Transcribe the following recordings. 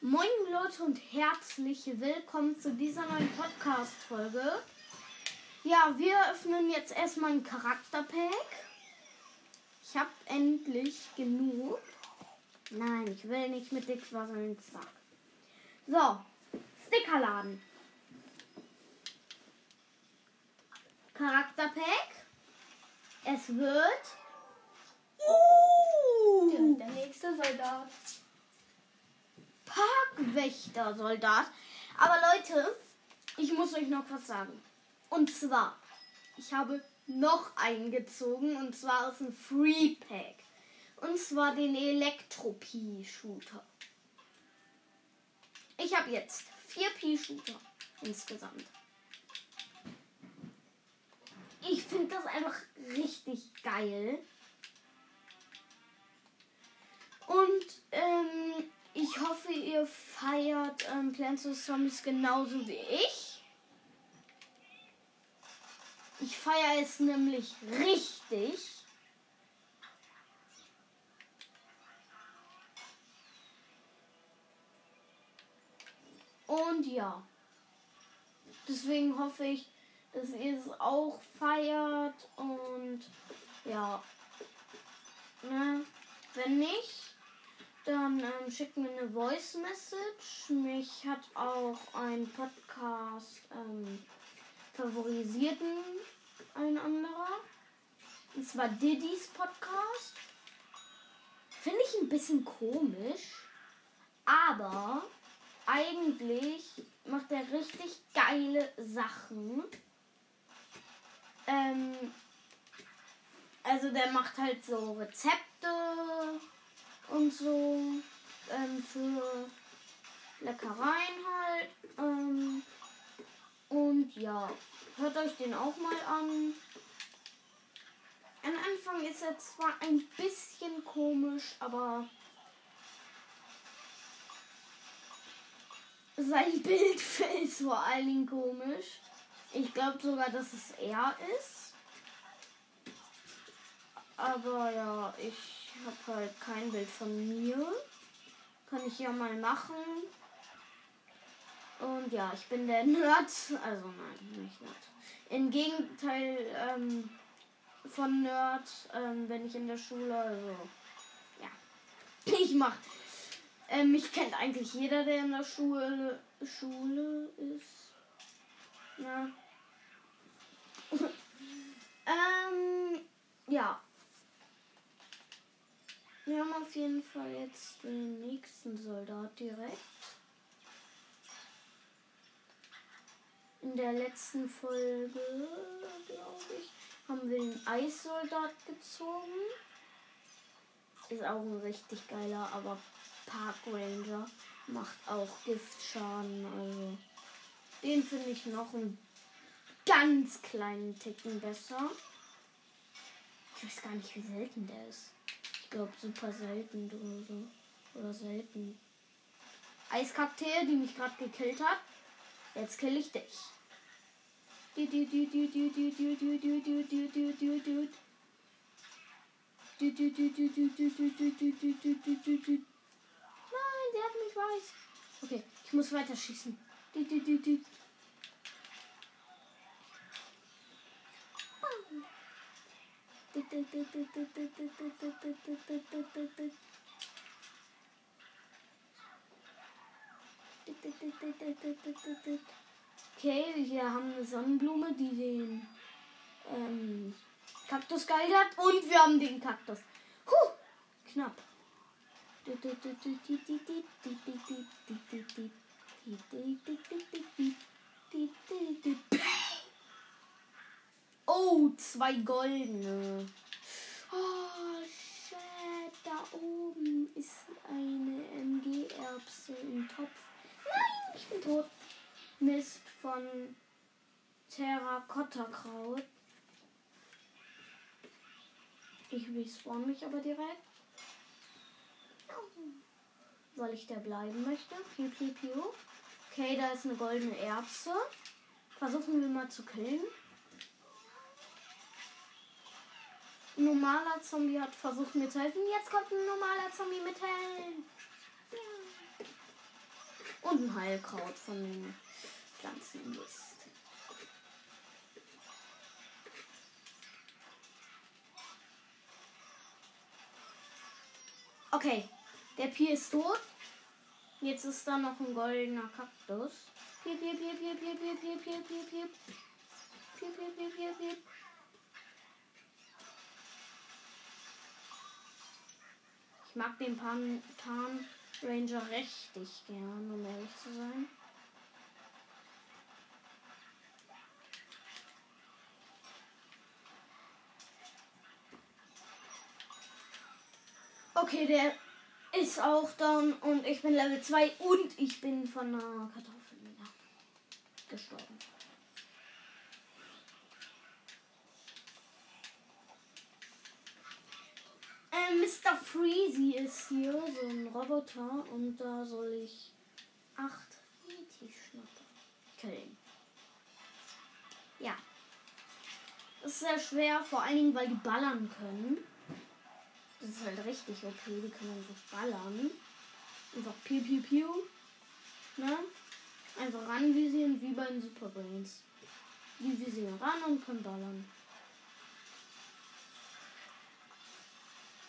Moin Leute und herzlich willkommen zu dieser neuen Podcast-Folge. Ja, wir öffnen jetzt erstmal ein Charakterpack. Ich habe endlich genug. Nein, ich will nicht mit Dick Wasseln zack. So, Stickerladen. Charakterpack. Es wird. Uh, Der nächste Soldat. Parkwächter-Soldat. Aber Leute, ich muss euch noch was sagen. Und zwar, ich habe noch eingezogen und zwar aus dem Free Pack. Und zwar den Elektro-P-Shooter. Ich habe jetzt vier P-Shooter insgesamt. Ich finde das einfach richtig geil. Und ähm, ich hoffe, ihr feiert ähm, Plants vs. Zombies genauso wie ich. Ich feiere es nämlich richtig. Und ja. Deswegen hoffe ich, dass ihr es auch feiert. Und ja. Ne? Wenn nicht, dann ähm, schickt mir eine Voice Message. Mich hat auch ein Podcast ähm, favorisierten ein anderer. Und zwar Diddy's Podcast. Finde ich ein bisschen komisch, aber eigentlich macht er richtig geile Sachen. Ähm, also der macht halt so Rezepte und so ähm, für Leckereien halt. Ähm, und ja, hört euch den auch mal an. Am Anfang ist er zwar ein bisschen komisch, aber sein Bild ist vor allen Dingen komisch. Ich glaube sogar, dass es er ist. Aber ja, ich habe halt kein Bild von mir. Kann ich ja mal machen. Und ja, ich bin der Nerd. Also nein, nicht Nerd. Im Gegenteil ähm, von Nerd, ähm, wenn ich in der Schule, also ja. Ich mach. Ähm, mich kennt eigentlich jeder, der in der Schule, Schule ist. Na. ähm, ja. Wir haben auf jeden Fall jetzt den nächsten Soldat direkt. In der letzten Folge, glaube ich, haben wir den Eissoldat gezogen. Ist auch ein richtig geiler, aber Park Ranger macht auch Giftschaden. Also den finde ich noch einen ganz kleinen Ticken besser. Ich weiß gar nicht, wie selten der ist. Ich glaube super selten oder so. Oder selten. Eiskakteen, die mich gerade gekillt hat. Jetzt kill ich dich. Nein, der hat mich weiß. Okay, ich muss weiter schießen. Okay, wir haben eine Sonnenblume, die den ähm, Kaktus geil hat. Und wir haben den Kaktus. Huh, knapp. Oh, zwei goldene. Oh, shit. Da oben ist eine MG-Erbse im Topf. Nein, ich bin tot. Mist von Terrakotta-Kraut. Ich respawn mich aber direkt. Weil ich der bleiben möchte. Piu, piu, piu. Okay, da ist eine goldene Erbse. Versuchen wir mal zu killen. Ein normaler Zombie hat versucht mir zu helfen. Jetzt kommt ein normaler Zombie mit Helm. Und ein Heilkraut von den Pflanzenmist. Okay, der Pi ist tot. Jetzt ist da noch ein goldener Kaktus. Piep, piep, piep, piep, piep, piep, piep, piep, piep, piep. Piep, piep, piep, piep, mag den Pan Tarn Ranger richtig gern, um ehrlich zu sein. Okay, der ist auch down und ich bin Level 2 und ich bin von einer Kartoffel wieder gestorben. Äh, Mr. Freezy ist hier, so ein Roboter und da soll ich acht Yeti schnappen. Killen. Ja. Das ist sehr schwer, vor allen Dingen, weil die ballern können. Das ist halt richtig okay, die können einfach ballern. Einfach piu piu piu. Ne? Einfach ranvisieren wie bei den Super Brains. Die visieren ran und können ballern.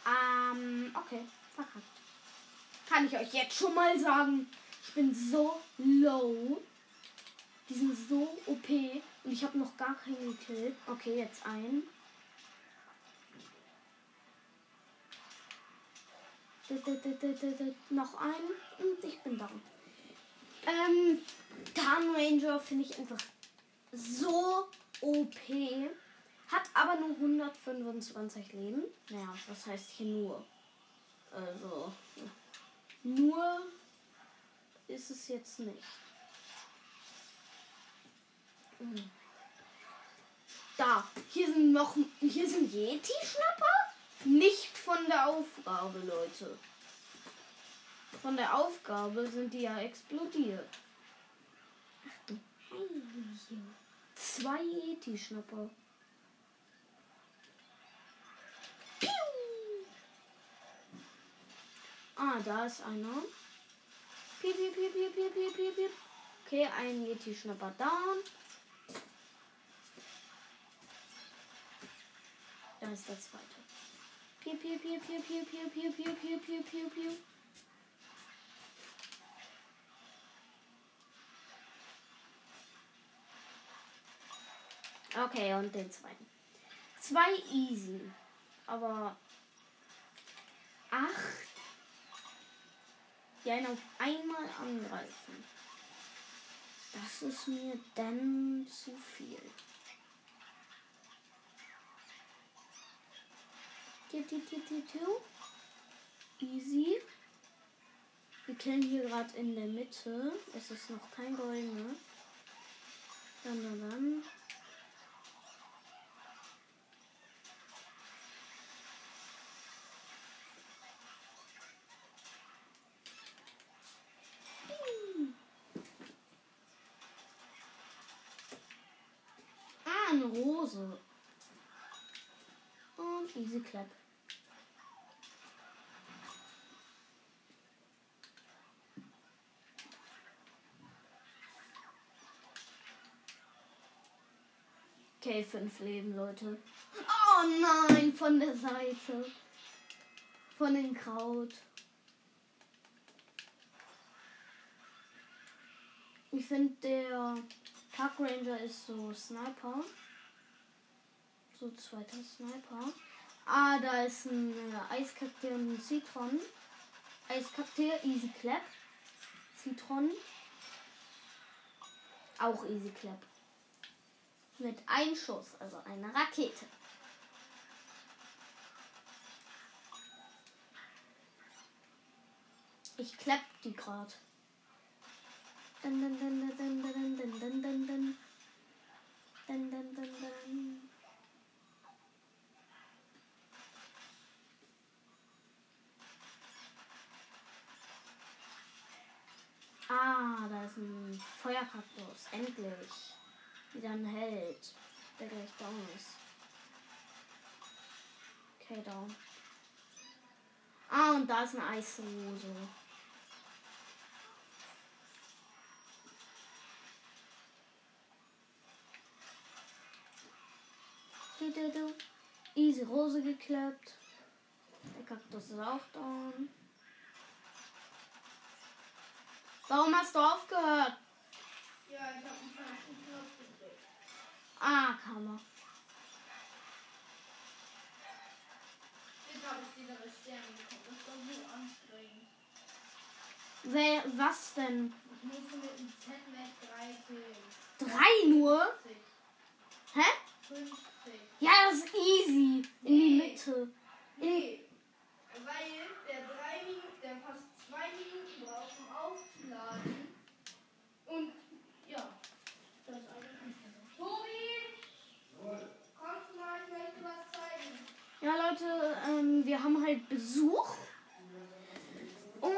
Ähm, okay, verkackt. Kann ich euch jetzt schon mal sagen. Ich bin so low. Die sind so OP. Und ich habe noch gar keinen gekillt. Okay, jetzt ein. Noch ein und ich bin down. Ähm, Tarn finde ich einfach so OP. Hat aber nur 125 Leben. Naja, was heißt hier nur? Also, nur ist es jetzt nicht. Hm. Da, hier sind noch, hier sind Yeti-Schnapper? Nicht von der Aufgabe, Leute. Von der Aufgabe sind die ja explodiert. Ach du. Zwei Yeti-Schnapper. Ah, da ist einer. Piep, piep, piep, piep, piep, piep, piep, piep. Okay, ein Yeti-Schnapper down. Da ist der zweite. Piep, piep, piep, piep, piep, piep, piep, piep, piep, piep, piep, piep. Okay, und den zweiten. Zwei easy. Aber acht, die einen auf einmal angreifen. Das ist mir dann zu viel. Easy. Wir killen hier gerade in der Mitte. Es ist noch kein goldener. Dann, dann, dann. Ah, Rose. Und easy clap. Okay, fünf Leben, Leute. Oh nein, von der Seite. Von dem Kraut. Ich finde, der Park Ranger ist so Sniper. So zweiter Sniper. Ah, da ist ein äh, Eiskakteen und ein Citron. Eiskakteen, Easy Clap. Citron. Auch Easy Clap. Mit einem Schuss, also eine Rakete. Ich klapp die gerade. Dun, dun, dun, dun, dun, dun, dun, dun, dun, dun. Dun, dun, dun, dun. Ah, da ist ein Feuerkaktus. Endlich. Wieder ein Held, der gleich down ist. Okay, down. Ah, und da ist eine Eisrose. Easy Rose geklappt. Der Kaktus ist auch down. Warum hast du aufgehört? Ja, ich habe einen falschen Knopf gedrückt. Ah, Kammer. Jetzt habe ich wieder eine Sterne bekommen. Das war so anstrengend. Wer, was denn? Ich musste mit dem Z-Mac 3 killen. Drei nur? 50. Hä? 50. Ja, das ist easy. In die Mitte. Nee, weil der drei Minuten, der fast zwei Minuten braucht, um aufzuladen. Und ja, das ist so. Tobi! Kommst du mal, ich möchte was zeigen. Ja, Leute, ähm, wir haben halt Besuch. Und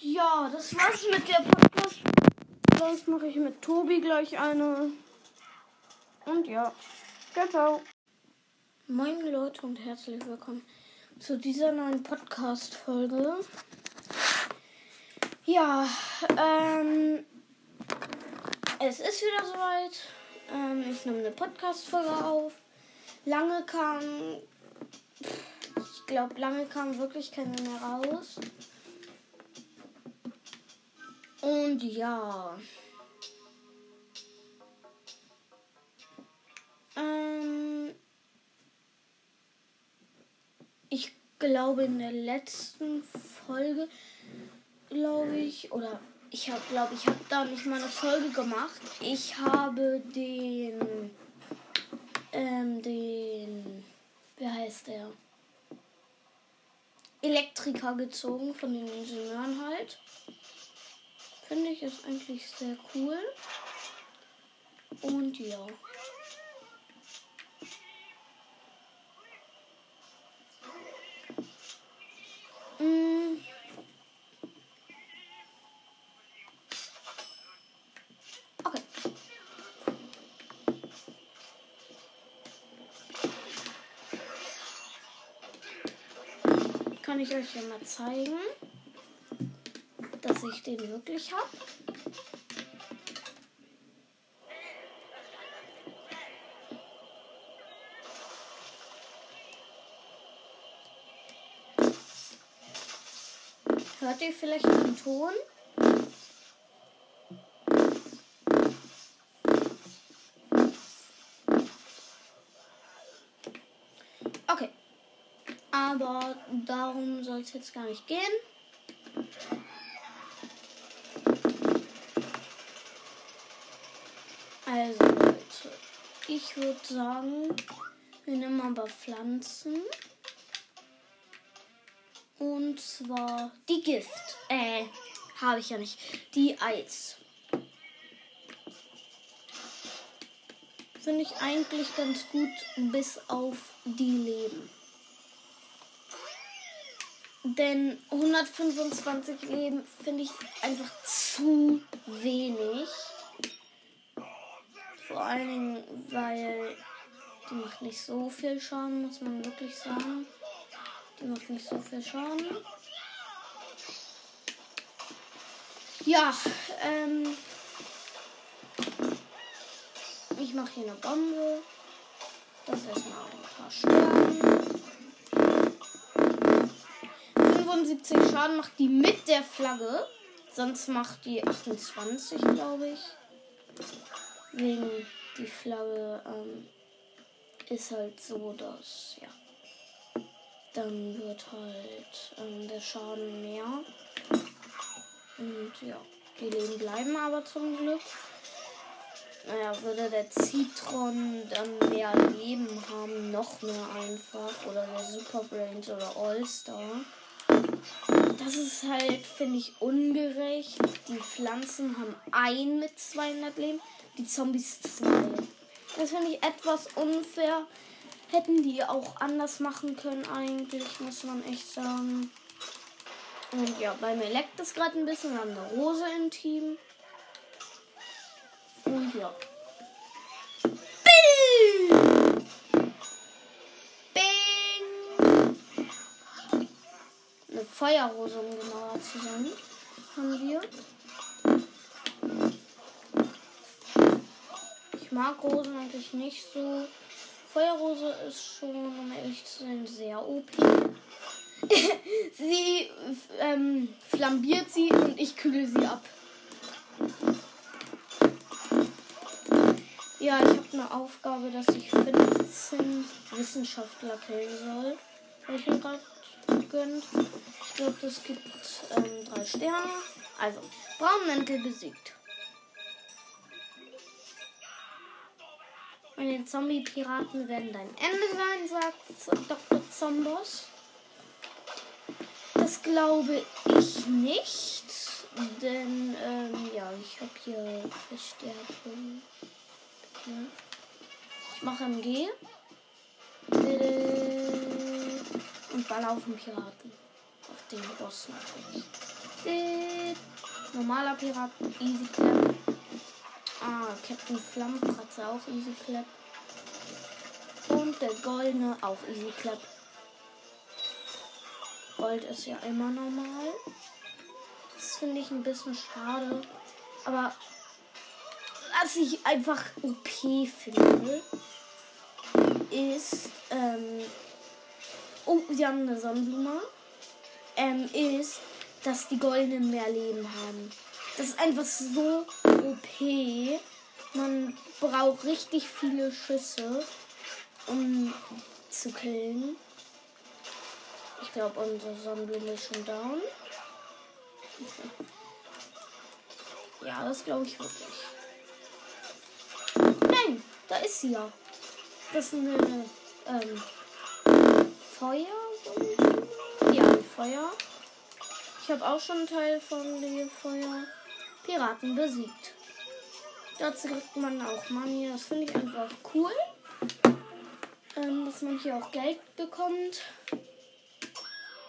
ja, das war's mit der Podcast. Sonst mache ich mit Tobi gleich eine. Und ja, ciao, ciao. Moin Leute und herzlich willkommen zu dieser neuen Podcast-Folge. Ja, ähm, es ist wieder soweit. Ähm, ich nehme eine Podcast-Folge auf. Lange kam, ich glaube, lange kam wirklich keine mehr raus. Und ja. Ähm, ich glaube in der letzten Folge, glaube ich, oder ich habe, glaube ich, habe da nicht mal eine Folge gemacht. Ich habe den, ähm, den, wie heißt der? Elektriker gezogen von den Ingenieuren halt. Finde ich ist eigentlich sehr cool. Und ja. Mm. Ich euch ja mal zeigen, dass ich den wirklich habe. Hört ihr vielleicht den Ton? Aber darum soll es jetzt gar nicht gehen. Also Leute, ich würde sagen, wir nehmen aber Pflanzen. Und zwar die Gift. Äh, habe ich ja nicht. Die Eis. Finde ich eigentlich ganz gut, bis auf die Leben. Denn 125 Leben finde ich einfach zu wenig. Vor allen Dingen, weil die macht nicht so viel Schaden, muss man wirklich sagen. Die macht nicht so viel Schaden. Ja, ähm. Ich mache hier eine Bombe. Das ist erstmal ein paar Sterne. 75 Schaden macht die mit der Flagge. Sonst macht die 28, glaube ich. Wegen die Flagge ähm, ist halt so, dass, ja dann wird halt ähm, der Schaden mehr. Und ja, die Leben bleiben aber zum Glück. Naja, würde der Citron dann mehr Leben haben, noch mehr einfach. Oder der Super Brains oder All-Star. Das ist halt, finde ich, ungerecht. Die Pflanzen haben ein mit 200 Leben, die Zombies zwei. Das finde ich etwas unfair. Hätten die auch anders machen können eigentlich, muss man echt sagen. Und ja, bei mir leckt es gerade ein bisschen. Wir haben eine Rose im Team. Und ja. Eine Feuerrose, um genauer zu sein, haben wir. Ich mag Rosen eigentlich nicht so. Feuerrose ist schon, um ehrlich zu sein, sehr OP. sie ähm, flambiert sie und ich kühle sie ab. Ja, ich habe eine Aufgabe, dass ich 15 Wissenschaftler killen soll. Habe ich gerade gegönnt. Ich glaube, das gibt ähm, drei Sterne. Also, Braunmäntel besiegt. Meine Zombie-Piraten werden dein Ende sein, sagt Dr. Zombos. Das glaube ich nicht. Denn, ähm, ja, ich habe hier Verstärkung. Ja. Ich mache MG. Und baller auf den Piraten. Auf den Boss natürlich. Normaler Pirat, easy clap. Ah, Captain Flammenfratze auch easy clap. Und der goldene auch easy clap. Gold ist ja immer normal. Das finde ich ein bisschen schade. Aber was ich einfach OP finde, ist, ähm, oh, sie haben eine Sonnenblume, ähm, ist, dass die Goldenen mehr Leben haben. Das ist einfach so OP. Man braucht richtig viele Schüsse, um zu killen. Ich glaube, unsere Sonnenblume ist schon down. Ja, das glaube ich wirklich. Nein, da ist sie ja. Das ist eine ähm, Feuer. Ja, Feuer. Ich habe auch schon einen Teil von dem Feuer Piraten besiegt. Dazu kriegt man auch Money. Das finde ich einfach cool. Ähm, dass man hier auch Geld bekommt.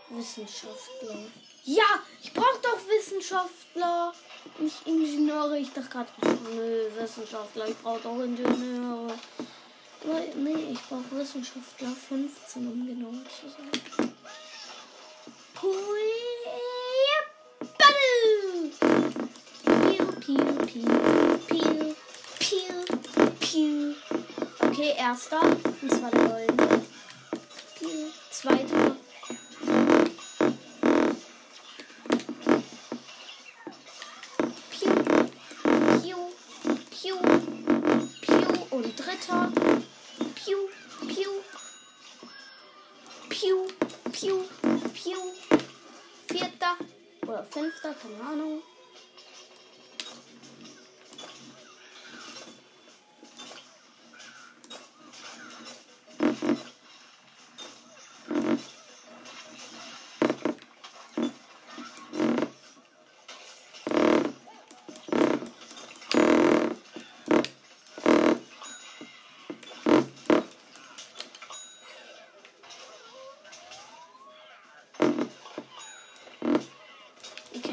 Wissenschaftler. Ja, ich brauche doch Wissenschaftler. Nicht Ingenieure. Ich dachte gerade, Wissenschaftler. Ich brauche doch Ingenieure. Nee, ich brauche Wissenschaftler 15, um genau zu sein. Hui, Piu, piu, piu, piu, piu, piu. Okay, erster. Das war der. Zweiter. Piu, piu, piu, piu. Und dritter. Fünfter, keine Ahnung.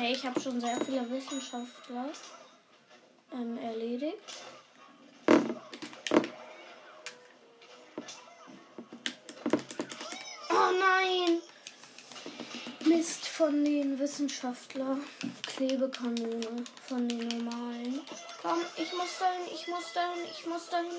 Okay, ich habe schon sehr viele Wissenschaftler ähm, erledigt. Oh nein! Mist von den Wissenschaftlern. Klebekanone von den normalen. Komm, ich muss dahin, ich muss dahin, ich muss dahin.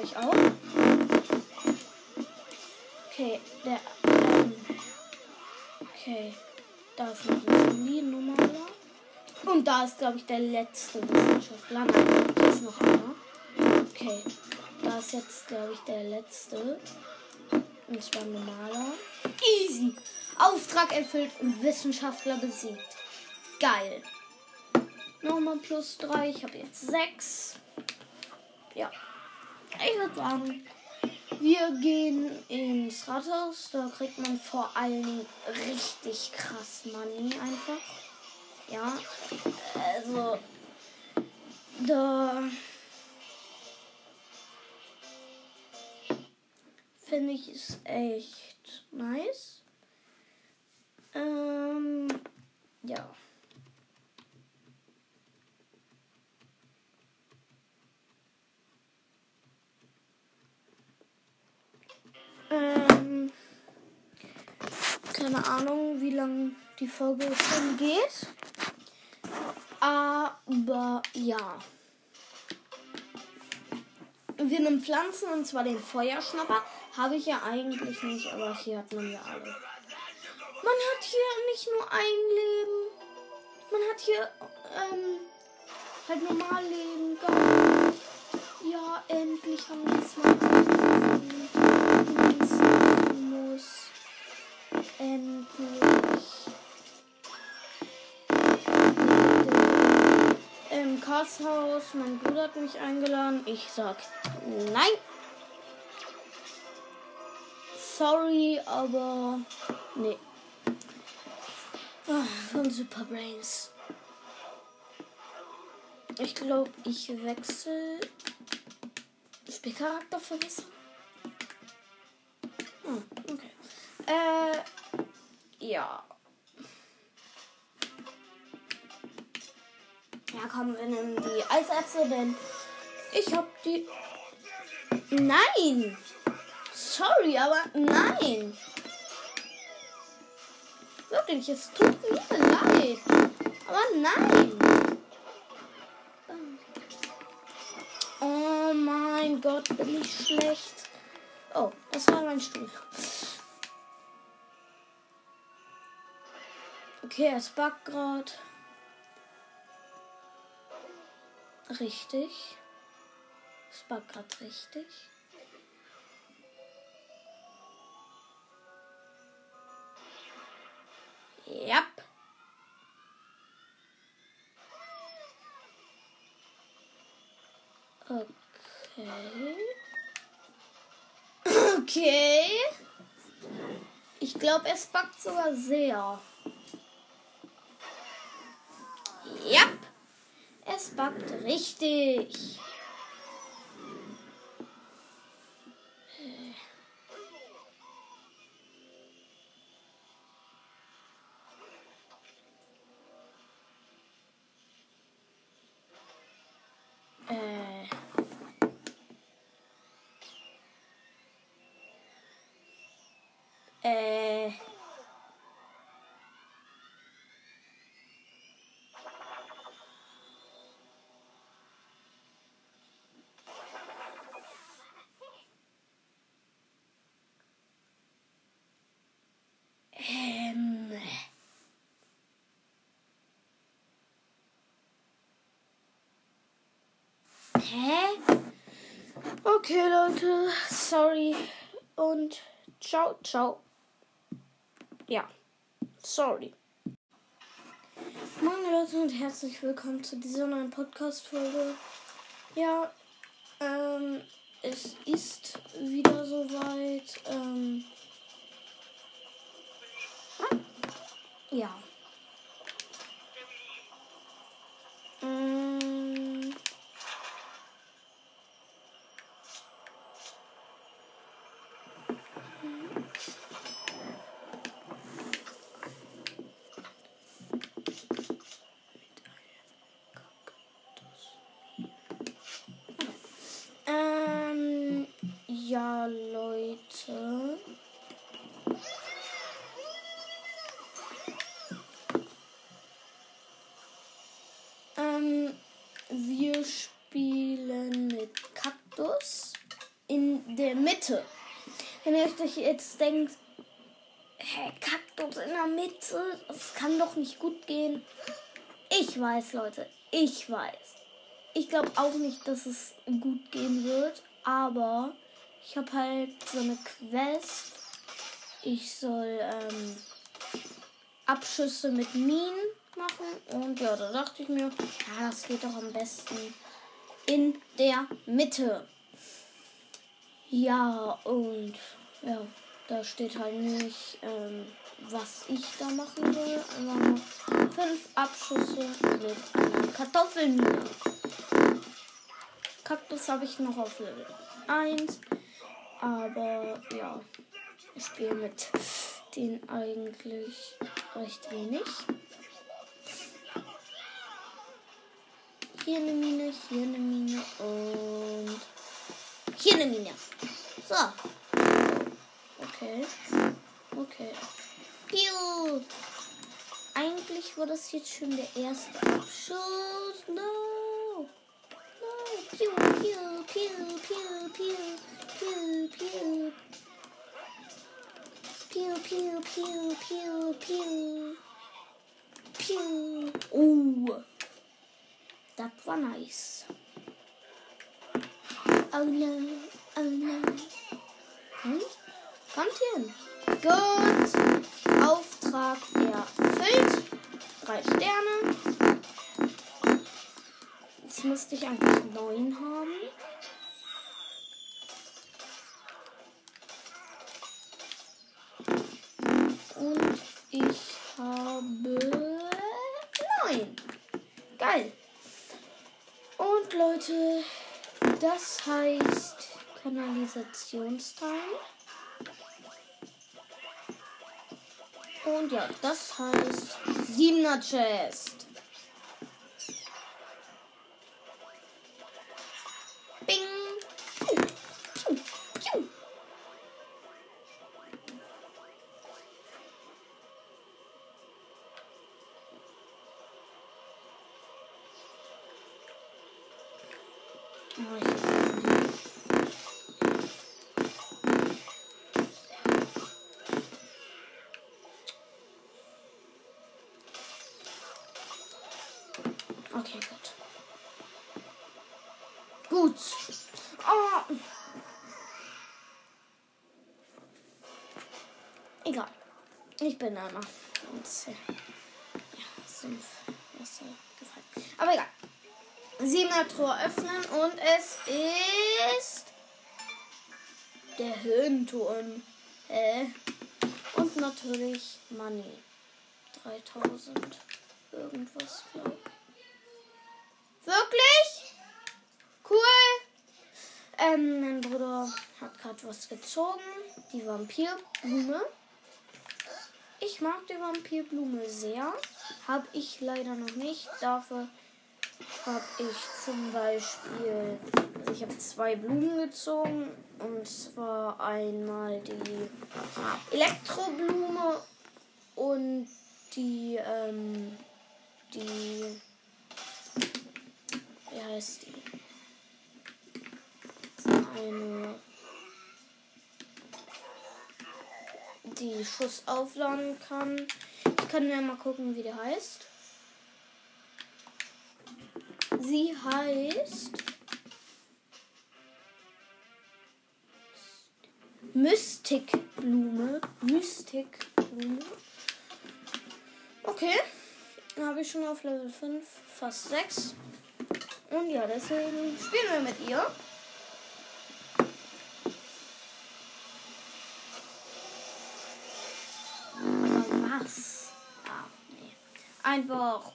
Habe ich auch. Okay, der. Ähm, okay, da ist noch ein Zombie, normaler. Und da ist, glaube ich, der letzte Wissenschaftler. Nein, hier ist noch einer. Okay, da ist jetzt, glaube ich, der letzte. Und zwar normaler. Easy! Auftrag erfüllt und Wissenschaftler besiegt. Geil. Nochmal plus drei. Ich habe jetzt sechs. Ja. Ich würde sagen, wir gehen ins Rathaus. Da kriegt man vor allen Dingen richtig krass Money einfach. Ja. Also. Da. Finde ich es echt nice. Ähm. Ja. Keine Ahnung, wie lange die Folge schon geht. Aber ja. Wir nehmen Pflanzen und zwar den Feuerschnapper. Habe ich ja eigentlich nicht, aber hier hat man ja alle. Man hat hier nicht nur ein Leben. Man hat hier ähm, halt normal Leben. Ja, endlich haben wir es mal gesehen. Muss. Endlich. Im Kasthaus, mein Bruder hat mich eingeladen. Ich sag nein. Sorry, aber nee. Ah, von Super Brains. Ich glaube, ich wechsle Spielcharakter verbessern. Äh, ja. Ja, komm, wir nehmen die Eisäpfel, denn ich hab die. Nein! Sorry, aber nein! Wirklich, es tut mir leid. Aber nein! Oh mein Gott, bin ich schlecht. Oh, das war mein Stuhl. Okay, es backt gerade. Richtig. Es backt gerade richtig. Ja. Okay. Okay. Ich glaube, es backt sogar sehr. Ja. Es backt richtig. Äh. Äh. Ähm. Hä? Okay, Leute, sorry und ciao, ciao. Ja, sorry. Moin Leute und herzlich willkommen zu dieser neuen Podcast-Folge. Ja, ähm, es ist wieder soweit. Ähm, ja. Ähm, ähm, ja, Leute. Ähm, wir spielen mit Kaktus in der Mitte. Wenn ihr euch jetzt denkt, hä, Kaktus in der Mitte, das kann doch nicht gut gehen. Ich weiß, Leute, ich weiß. Ich glaube auch nicht, dass es gut gehen wird, aber ich habe halt so eine Quest. Ich soll ähm, Abschüsse mit Minen machen und ja, da dachte ich mir, ja, das geht doch am besten in der Mitte. Ja, und ja, da steht halt nicht, ähm, was ich da machen soll. Einfach nur fünf Abschüsse mit einer Kartoffelmine. Kaktus habe ich noch auf Level 1. Aber ja, ich spiele mit denen eigentlich recht wenig. Hier eine Mine, hier eine Mine und hier eine Mine. So. Okay. Okay. Piu. Pew. Eigentlich war das jetzt schon der erste Abschuss. No. No. Pew, pew, pew, pew, pew, pew, pew. Pew, pew, pew, pew, pew. Pew. Oh. Das war nice. Oh no. Oh no. Kommt? Kommt hin. Gut. Auftrag erfüllt. Drei Sterne. Jetzt müsste ich eigentlich neun haben. Und ich habe neun. Geil. Und Leute, das heißt Kanalisationsteil. Und ja, das heißt Siebener Chest. Ich bin da noch. Und, äh, ja, Sumpf. Wasser gefallen. Aber egal. Siebener Tor öffnen und es ist der Höhenturm. Äh. Und natürlich Money. 3000 irgendwas, glaube Wirklich? Cool. Ähm, mein Bruder hat gerade was gezogen. Die Vampirblume. Ich mag die Vampirblume sehr. Habe ich leider noch nicht. Dafür habe ich zum Beispiel. Also ich habe zwei Blumen gezogen. Und zwar einmal die Elektroblume und die, ähm, die wie heißt die? Eine, die Schuss aufladen kann. Ich kann ja mal gucken, wie die heißt. Sie heißt Mystikblume. Mystikblume. Okay. Habe ich schon auf Level 5, fast 6. Und ja, deswegen spielen wir mit ihr. Aber was? Ah, nee. Einfach.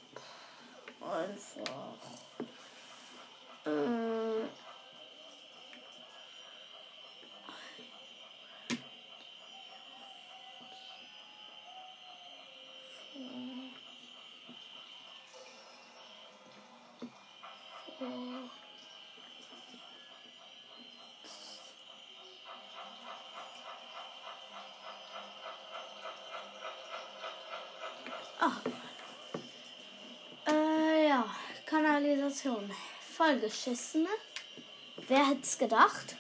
Einfach. Äh, Situation. Vollgeschissen. Wer hätte es gedacht?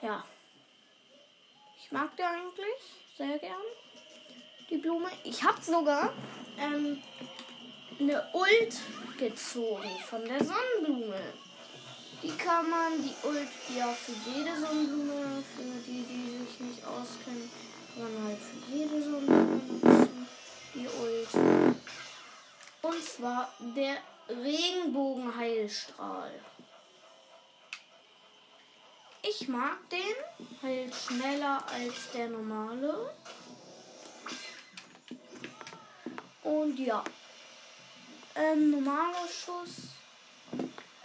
Ja. Ich mag die eigentlich sehr gern. Die Blume. Ich habe sogar ähm, eine Ult gezogen von der Sonnenblume. Die kann man, die Ult, ja für jede Sonnenblume, für die, die sich nicht auskennen, kann man halt für jede Sonnenblume. Die Ult. Und zwar der Regenbogenheilstrahl. Ich mag den, heilt schneller als der normale. Und ja, ähm, normaler Schuss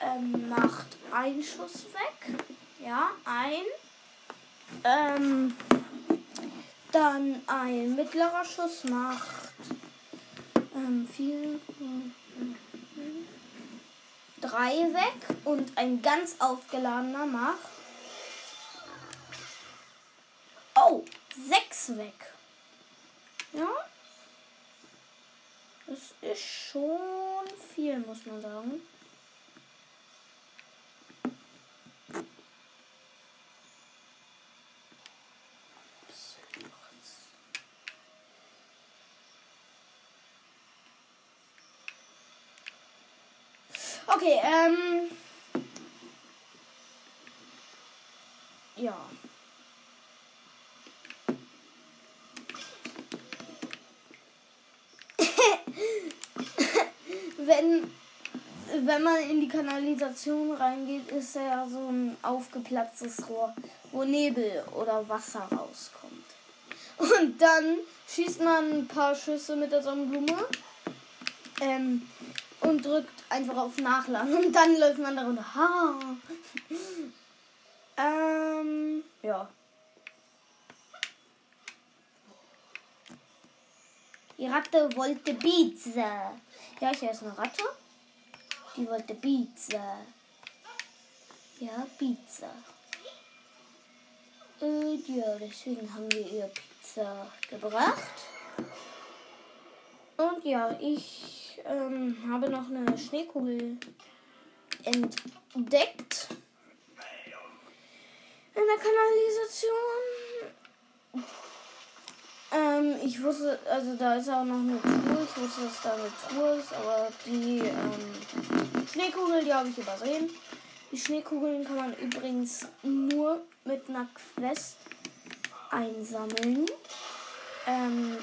ähm, macht einen Schuss weg. Ja, ein. Ähm, dann ein mittlerer Schuss macht ähm, vier, drei weg und ein ganz aufgeladener macht. Oh, sechs weg. Ja. Das ist schon viel, muss man sagen. Okay, ähm. Ja. wenn, wenn man in die Kanalisation reingeht, ist ja so ein aufgeplatztes Rohr, wo Nebel oder Wasser rauskommt. Und dann schießt man ein paar Schüsse mit der Sonnenblume ähm, und drückt einfach auf Nachladen. Und dann läuft man darunter. Ha. ähm, ja. Die Ratte wollte Pizza. Ja, hier ist eine Ratte. Die wollte Pizza. Ja, Pizza. Und ja, deswegen haben wir ihr Pizza gebracht. Und ja, ich ähm, habe noch eine Schneekugel entdeckt. In der Kanalisation. Ähm, ich wusste, also da ist auch noch eine Truhe. Ich wusste, dass da eine Truhe ist, aber die ähm, Schneekugel, die habe ich übersehen. Die Schneekugeln kann man übrigens nur mit einer Quest einsammeln. Ähm,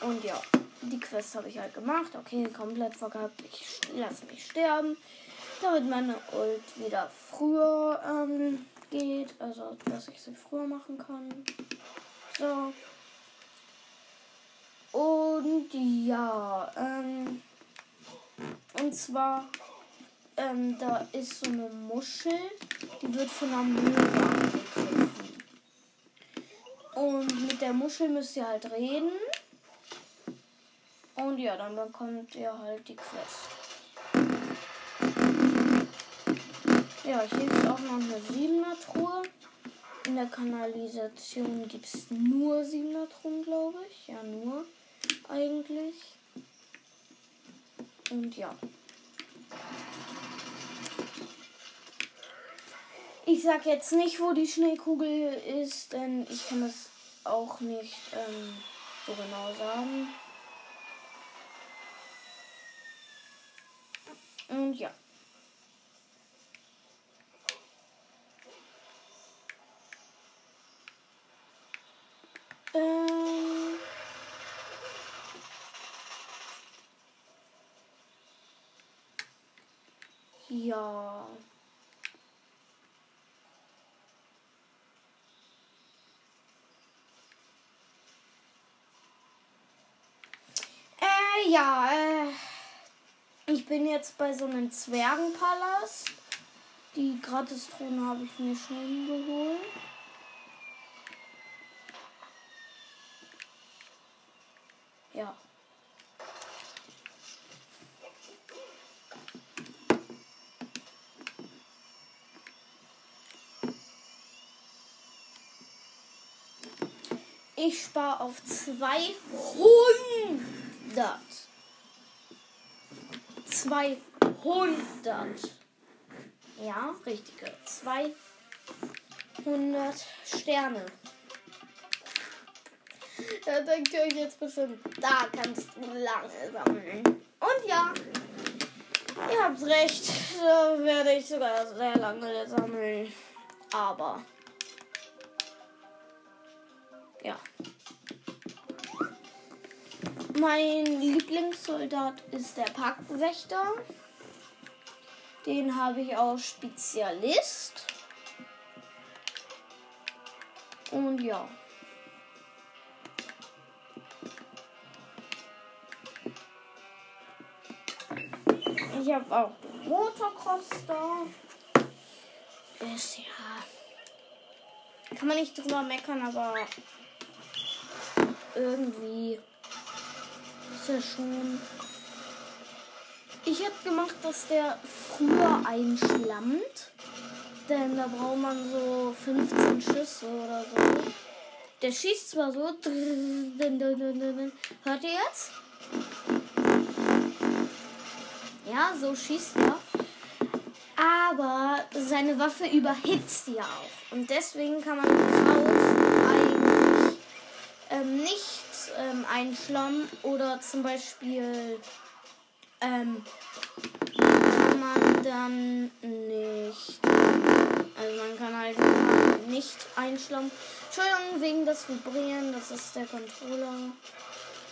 und ja, die Quest habe ich halt gemacht. Okay, komplett vergabt. Ich lasse mich sterben. Damit meine Ult wieder früher ähm, geht. Also, dass ich sie früher machen kann. So. Und ja, ähm, und zwar, ähm, da ist so eine Muschel, die wird von einer Möwe angegriffen. Und mit der Muschel müsst ihr halt reden. Und ja, dann bekommt ihr halt die Quest. Ja, hier ist auch noch eine 7er Truhe. In der Kanalisation gibt es nur 7er Truhen, glaube ich. Ja, nur eigentlich. Und ja. Ich sag jetzt nicht, wo die Schneekugel ist, denn ich kann das auch nicht ähm, so genau sagen. Und ja. Ähm ja. Äh, ja, ich bin jetzt bei so einem Zwergenpalast. Die Gratistrone habe ich mir schon geholt. Ja. Ich spare auf 200. 200. Ja, richtige. 200 Sterne. Da denkt ihr euch jetzt bestimmt, da kannst du lange sammeln. Und ja, ihr habt recht, da werde ich sogar sehr lange sammeln. Aber, ja. Mein Lieblingssoldat ist der Parkwächter. Den habe ich auch Spezialist. Und ja. Ich habe auch Motocross da. Ist ja. Kann man nicht drüber meckern, aber irgendwie er schon. Ich habe gemacht, dass der früher einschlammt. Denn da braucht man so 15 Schüsse oder so. Der schießt zwar so. Hört ihr jetzt? Ja, so schießt er. Aber seine Waffe überhitzt ja auch. Und deswegen kann man eigentlich ähm, nicht ähm, einschlammen. Oder zum Beispiel ähm, kann man dann nicht. Also man kann halt nicht einschlammen. Entschuldigung wegen das Vibrieren, das ist der Controller.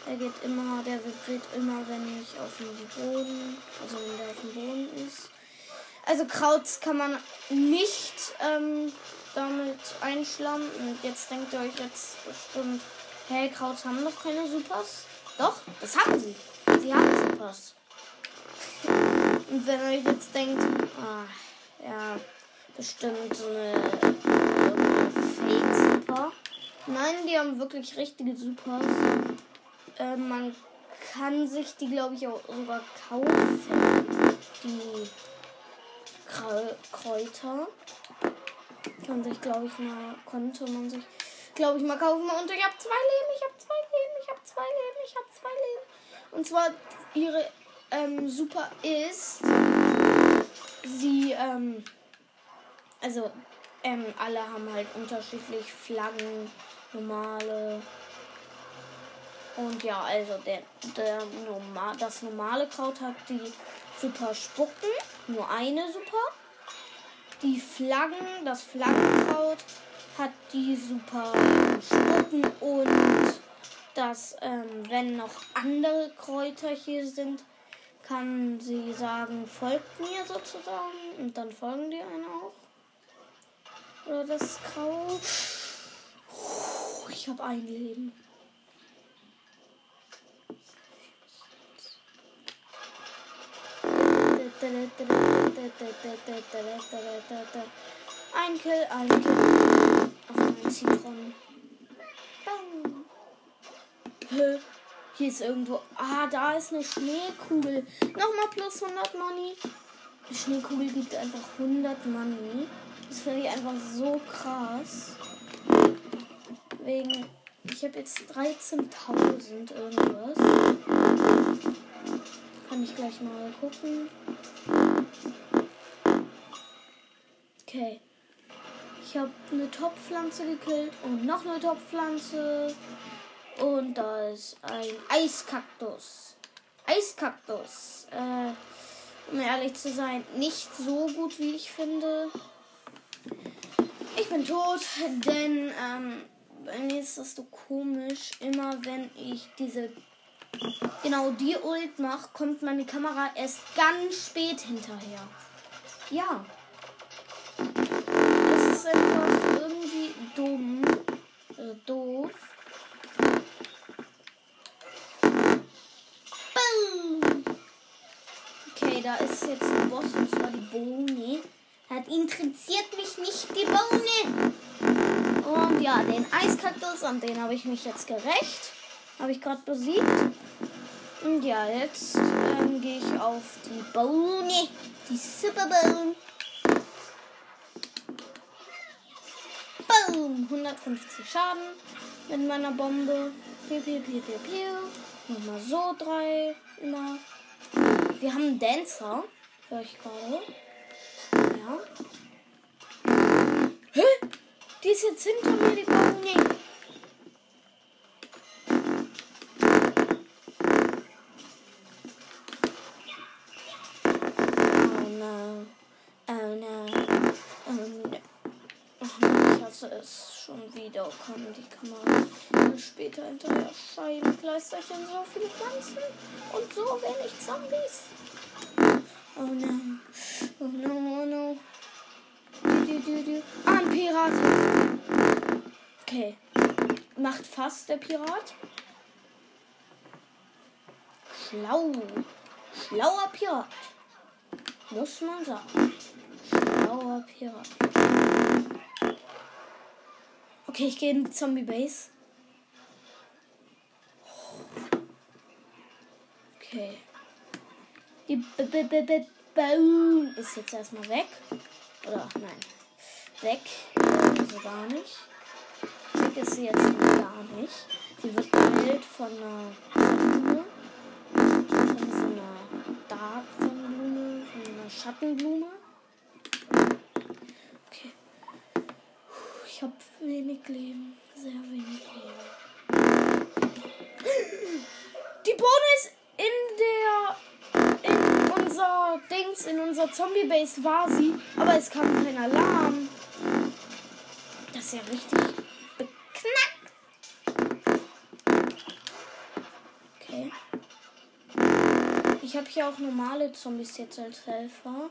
Der geht immer, der vibriert immer, wenn ich auf dem Boden, also wenn der auf dem Boden ist. Also Krauts kann man nicht ähm, damit einschlammen. Und jetzt denkt ihr euch jetzt bestimmt, hey, Krauts haben doch keine Supers. Doch, das haben sie. Sie haben Supers. Und wenn ihr euch jetzt denkt, ah, ja, bestimmt so eine, eine Fake-Super. Nein, die haben wirklich richtige Supers. Äh, man kann sich die, glaube ich, auch sogar kaufen. Die Kräuter. Kann sich, glaube ich, mal, konnte man sich, glaube ich, mal kaufen. Und ich habe zwei Leben, ich habe zwei Leben, ich habe zwei Leben, ich habe zwei Leben. Und zwar ihre ähm, Super ist, sie, ähm, also, ähm, alle haben halt unterschiedlich Flaggen, normale. Und ja, also der, der normal, das normale Kraut hat die Super Spucken, nur eine Super. Die Flaggen, das Flaggenkraut hat die Super Spucken und das, ähm, wenn noch andere Kräuter hier sind, kann sie sagen, folgt mir sozusagen und dann folgen die einen auch. Oder das Kraut. Ich habe ein Leben. Ein Kill, ein Kill. Auf meinen Zitron. Hä? Hier ist irgendwo. Ah, da ist eine Schneekugel. Nochmal plus 100 Money. Die Schneekugel gibt einfach 100 Money. Das finde ich einfach so krass. Wegen. Ich habe jetzt 13.000 irgendwas. Kann ich gleich mal gucken. Okay. Ich habe eine Topfpflanze gekillt und noch eine Topfpflanze. Und da ist ein Eiskaktus. Eiskaktus. Äh, um ehrlich zu sein, nicht so gut, wie ich finde. Ich bin tot, denn ähm, bei mir ist das so komisch. Immer wenn ich diese genau die Ult mache, kommt meine Kamera erst ganz spät hinterher. Ja. Ist einfach irgendwie dumm. Äh, doof. Boom. Okay, da ist jetzt ein Boss und zwar die Bohne. Hat interessiert mich nicht die Bohne. Und ja, den Eiskaktus, an den habe ich mich jetzt gerecht. Habe ich gerade besiegt. Und ja, jetzt ähm, gehe ich auf die Bohne. Die Super Bohne. Boom! 150 Schaden mit meiner Bombe. Piu, piu, piu, piu, piu. Nochmal so drei. Immer. Wir haben einen Dancer. Hör ich gerade. Ja. Hä? Die ist jetzt hinter mir, die Bohne. wieder kann die Kamera später hinterher Scheibenkleisterchen, so viele Pflanzen und so wenig Zombies. Oh no. Oh no, oh no. Ah, ein Pirat. Okay. Macht fast der Pirat. Schlau. Schlauer Pirat. Muss man sagen. Schlauer Pirat. Okay, ich gehe in Zombie Base. Okay. Die B -B -B -B Boom ist jetzt erstmal weg. Oder nein, weg. Also gar nicht. Weg ist sie jetzt gar nicht. Sie wird geheilt von einer Blume. Von so einer Dark Blume, von einer Schattenblume. Ich habe wenig Leben. Sehr wenig Leben. Die Bohne ist in der. in unser Dings, in unser Zombie-Base war sie, aber es kam kein Alarm. Das ist ja richtig beknackt. Okay. Ich habe hier auch normale Zombies jetzt als Helfer.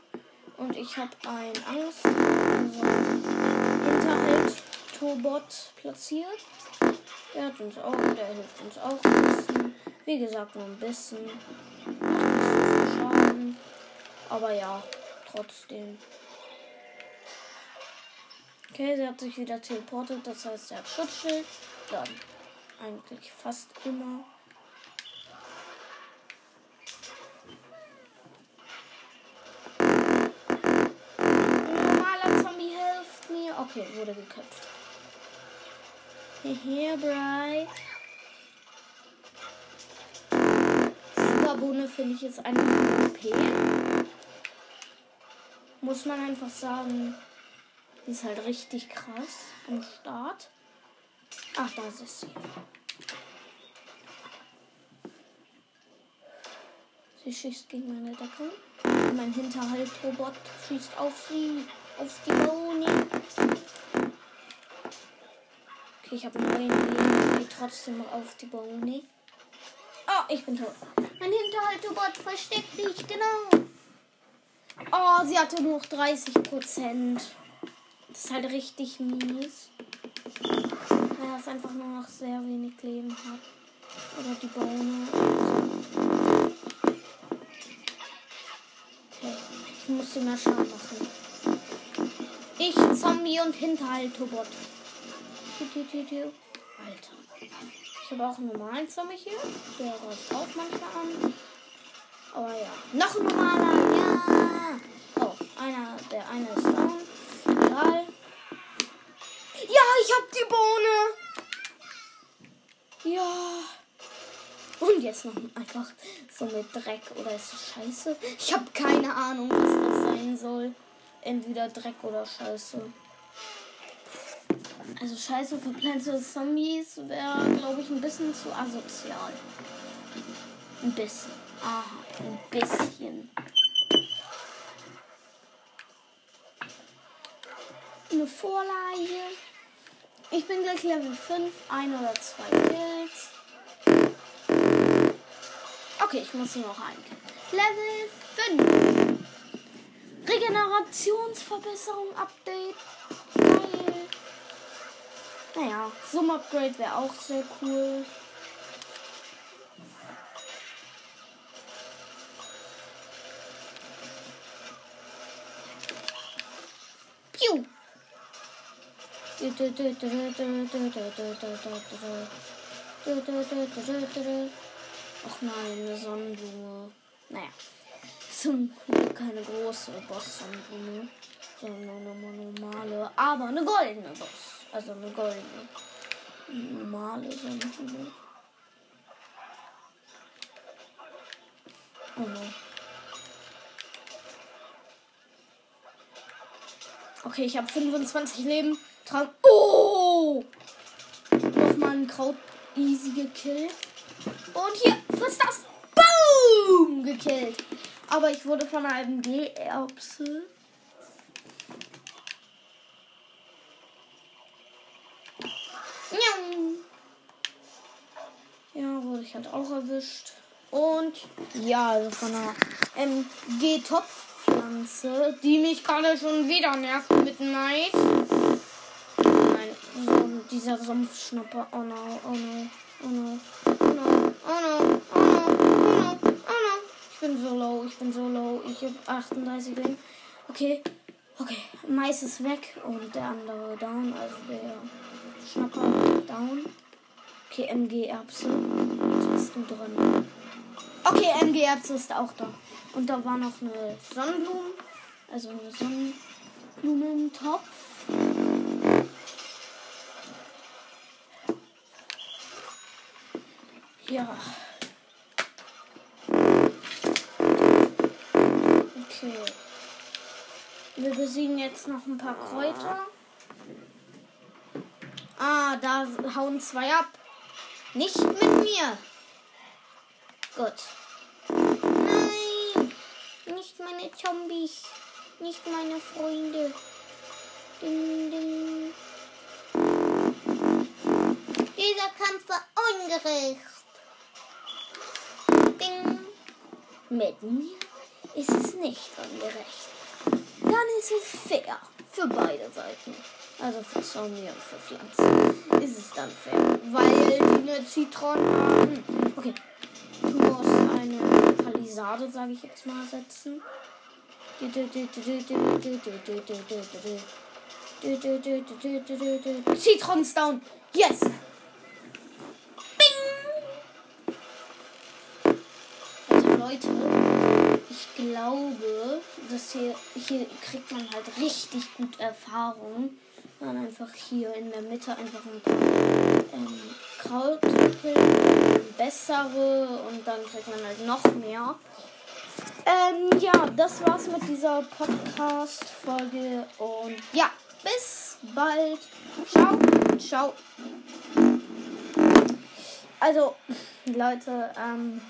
Und ich habe ein Angst, also Hinterhalt-Tobot platziert. Der hat uns auch, der hilft uns auch ein bisschen. Wie gesagt, nur ein bisschen. Schaden. Aber ja, trotzdem. Okay, sie hat sich wieder teleportet, das heißt, er hat Schutzschild. Dann eigentlich fast immer. Normaler Zombie hilft mir. Okay, wurde geköpft. Hier, Bry. Superbohne finde ich jetzt eine OP. Muss man einfach sagen. Die ist halt richtig krass am Start. Ach, da ist sie. Sie schießt gegen meine Decke. Mein Hinterhalt-Robot schießt auf sie, auf die Bohne. Okay, ich habe neun Leben, geht trotzdem auf die Bohne. Oh, ich bin tot. Mein Hinterhalt-Robot versteckt dich, genau. Oh, sie hatte nur noch 30 Prozent. Das ist halt richtig mies. Weil er es einfach nur noch sehr wenig Leben hat. Oder die Bohne. Okay, ich muss sie mehr Schaden machen. Ich, Zombie und Hinterhalt-Tobot. Alter. Ich habe auch einen normalen Zombie hier. Der greift auch manchmal an. Aber ja. Noch ein normaler. Ja. Oh, einer, der eine ist down. Egal. Ja, ich hab die Bohne. Ja. Und jetzt noch einfach so mit Dreck. Oder ist das scheiße? Ich habe keine Ahnung, was das sein soll. Entweder Dreck oder Scheiße. Also Scheiße für Plante Zombies wäre, glaube ich, ein bisschen zu asozial. Ein bisschen. Aha, ein bisschen. Eine Vorlage. Ich bin gleich Level 5, ein oder zwei Kills. Okay, ich muss nur noch ein. Level 5. Regenerationsverbesserung Update. Naja, Summ-Upgrade wäre auch sehr cool. Piu. Ach nein, eine Sonnenblume. Naja. Zum Glück keine große Boss-Sonnenblume. Sondern eine normale. Aber eine goldene Boss. Also eine goldene. Normale Sonnenblume. Oh no. Okay, ich habe 25 Leben. Traum. Oh! Nochmal ein Kraut easy gekillt. Und hier, friss das. Boom! Gekillt. Aber ich wurde von einem G-Erbse. Halt auch erwischt. Und ja, also von einer MG-Topfpflanze, die mich gerade schon wieder nervt mit Mais. Nein, so dieser Sumpfschnapper. Oh no, oh no, oh no, oh no, oh no, oh no, oh no, oh no. Ich bin so low, ich bin so low. Ich habe 38 Leben. Okay, okay, Mais ist weg und der andere down, also der Schnapper down. Okay, MG Erbse. Bist du dran. Okay, MG-Erz ist auch da. Und da war noch eine Sonnenblume. Also eine Sonnenblumentopf. Ja. Okay. Wir besiegen jetzt noch ein paar Kräuter. Ah, da hauen zwei ab. Nicht mit mir. Gut. Nein. Nicht meine Zombies. Nicht meine Freunde. Ding, ding. Dieser Kampf war ungerecht. Ding. Mit mir ist es nicht ungerecht. Dann ist es fair für beide Seiten. Also für Zombie und für Pflanzen ist es dann fair, weil die eine Zitron haben. Okay, du musst eine Palisade, sage ich jetzt mal, setzen. Zitrons down. Yes. Bing. Also Leute, ich glaube, dass hier, hier kriegt man halt richtig gut Erfahrung. Dann einfach hier in der Mitte einfach ein paar ähm, Krautrüppel, bessere und dann kriegt man halt noch mehr. Ähm, ja, das war's mit dieser Podcast-Folge und ja, bis bald. Ciao, ciao. Also, Leute, ähm,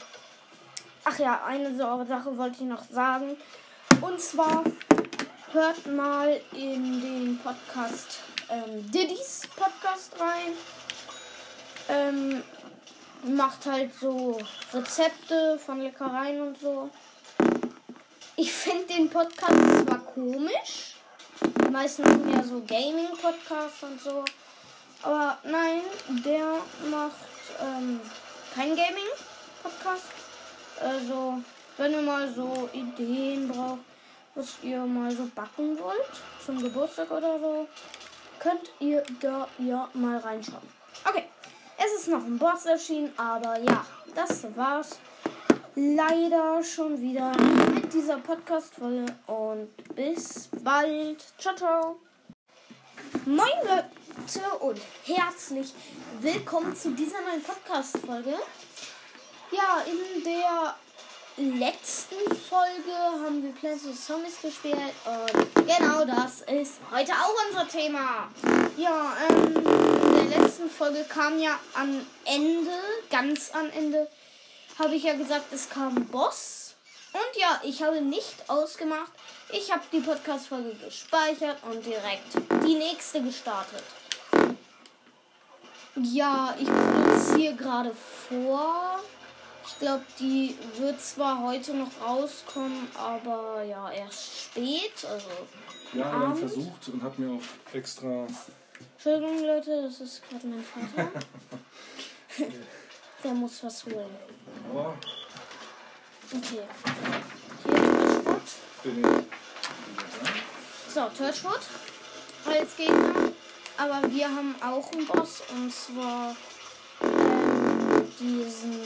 ach ja, eine Sache wollte ich noch sagen. Und zwar hört mal in den Podcast ähm, Diddy's Podcast rein. Ähm, macht halt so Rezepte von Leckereien und so. Ich finde den Podcast zwar komisch. Die meisten machen ja so Gaming-Podcasts und so. Aber nein, der macht ähm, kein Gaming-Podcast. Also, wenn ihr mal so Ideen braucht, was ihr mal so backen wollt, zum Geburtstag oder so, könnt ihr da ja mal reinschauen. Okay, es ist noch ein Boss erschienen, aber ja, das war's leider schon wieder mit dieser Podcast-Folge und bis bald. Ciao, ciao. Moin Leute und herzlich willkommen zu dieser neuen Podcast-Folge. Ja, in der letzten Folge haben wir Plants vs. Zombies gespielt und genau das ist heute auch unser Thema. Ja, ähm, in der letzten Folge kam ja am Ende, ganz am Ende, habe ich ja gesagt, es kam Boss. Und ja, ich habe nicht ausgemacht. Ich habe die Podcast-Folge gespeichert und direkt die nächste gestartet. Ja, ich produziere gerade vor. Ich glaube, die wird zwar heute noch rauskommen, aber ja, erst spät. Also Ja, wir haben versucht und hat mir auch extra. Entschuldigung, Leute, das ist gerade mein Vater. Der muss was holen. Aber Okay. Hier. So, Torchwood als Gegner. Aber wir haben auch einen Boss und zwar ähm, diesen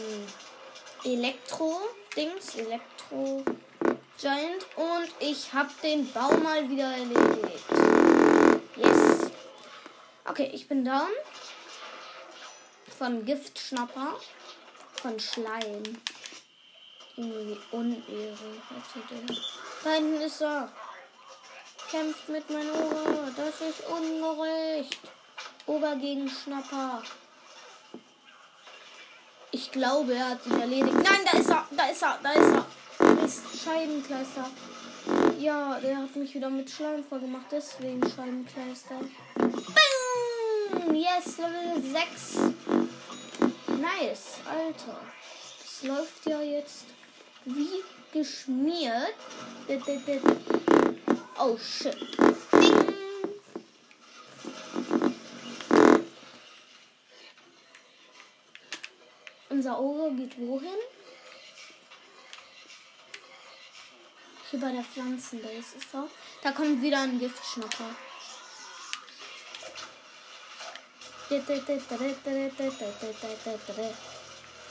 Elektro-Dings, Elektro-Giant. Und ich habe den Baum mal wieder erledigt. Yes. Okay, ich bin down. Von Giftschnapper. Von Schleim. Irgendwie Unehre. Da hinten ist er. Kämpft mit meinem Oger. Das ist ungerecht. Oger gegen Schnapper. Ich glaube, er hat ihn erledigt. Nein, da ist er. Da ist er. Da ist er. Ist Scheibenkleister. Ja, der hat mich wieder mit Schleim voll gemacht. Deswegen Scheibenkleister. Bing! Yes, Level 6. Nice, Alter. Das läuft ja jetzt wie geschmiert. Oh shit. Unser Oger geht wohin? Hier bei der Pflanzenbase ist er. Da kommt wieder ein Giftschnapper.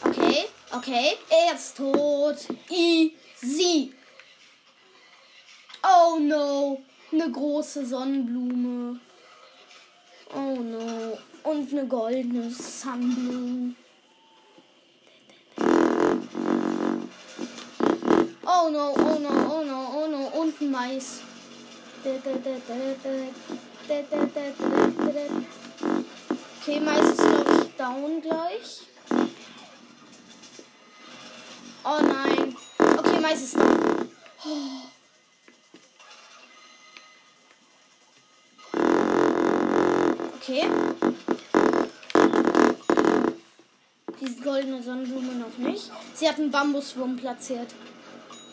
Okay. Okay, er ist tot. Easy. Oh no. Eine große Sonnenblume. Oh no. Und eine goldene Sunblume. Oh no, oh no, oh no, oh no. Und ein Mais. Okay, Mais ist glaube ich down gleich. Oh nein. Okay, Mais ist down. Oh. Okay. Diese goldene Sonnenblume noch nicht. Sie hat einen Bambuswurm platziert.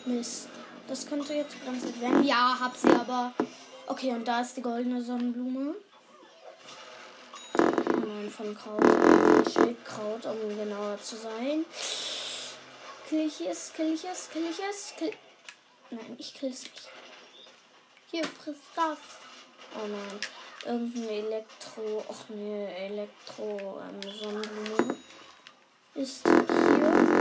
Mist. Das könnte jetzt ganz werden. Ja, hab sie aber. Okay, und da ist die goldene Sonnenblume. Nein, von Kraut. Schildkraut, um genauer zu sein. Kill ich es, kill ich es, kill ich es, kill. Nein, ich kill es nicht. Hier, frisst das. Oh nein. Irgendein Elektro. Ach nee, Elektro ähm, Sonnenblume. Ist hier.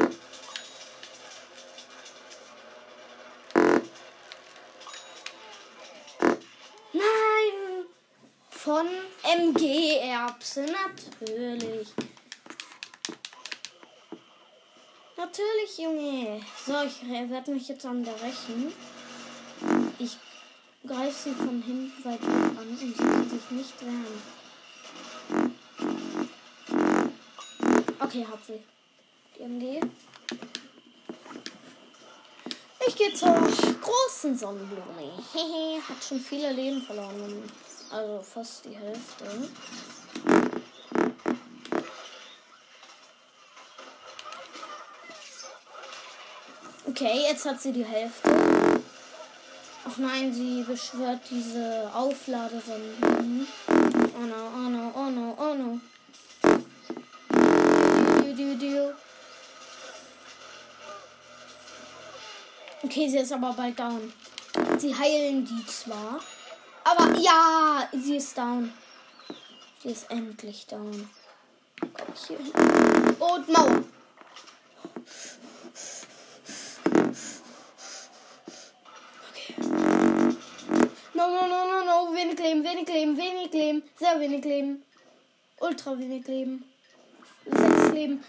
Von MG Erbse, natürlich. Natürlich, Junge. So, ich werde mich jetzt an der rächen. Ich greife sie von hinten weit an und sie kann sich nicht wehren. Okay, hab sie. Die MG. Ich gehe zur großen Sonnenblume. Hehe, hat schon viele Leben verloren. Also fast die Hälfte. Okay, jetzt hat sie die Hälfte. Ach nein, sie beschwört diese Aufladesonnenblumen. Oh no, oh no, oh no, oh no. Okay, sie ist aber bald down. Sie heilen die zwar. Aber ja, sie ist down. Sie ist endlich down. Und Mauer. Okay. No, no, no, no, no. Wenig Leben, wenig Leben, wenig Leben. Sehr wenig Leben. Ultra wenig Leben. Sechs Leben.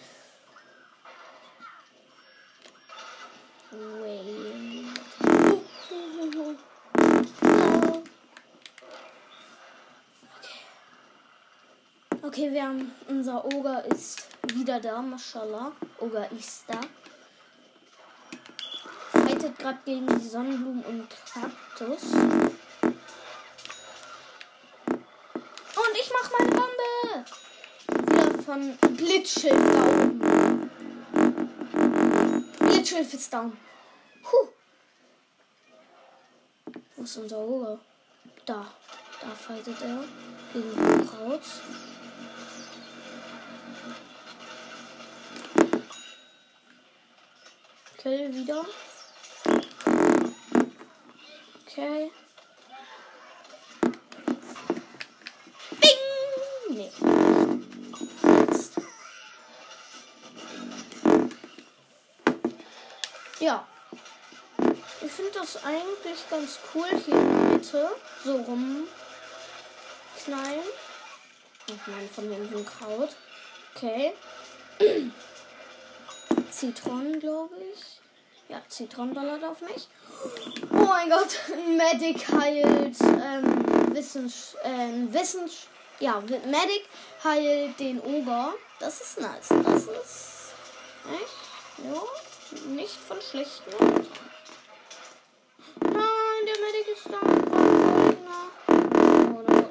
Wait. Okay, wir haben unser Oger ist wieder da, mashallah. Oger ist da. Fightet gerade gegen die Sonnenblumen und Kaktus. Und ich mach meine Bombe! Wieder von Blitzschild down. Blitzschild ist down. Huh. Wo ist unser Oger? Da. Da fightet er gegen die Kraut. Kill wieder. Okay. Bing! Nee. Ja. Ich finde das eigentlich ganz cool hier in der Mitte. So rumknallen. Und nein, von dem Kraut. Okay. Zitronen, glaube ich. Ja, Zitronen ballert auf mich. Oh mein Gott, Medic heilt ähm, Wissens, äh, Wissens, ja, Medic heilt den Ober. Das ist nice. Das ist echt, ja, nicht von schlechten. Nein, der Medic ist da. Oh.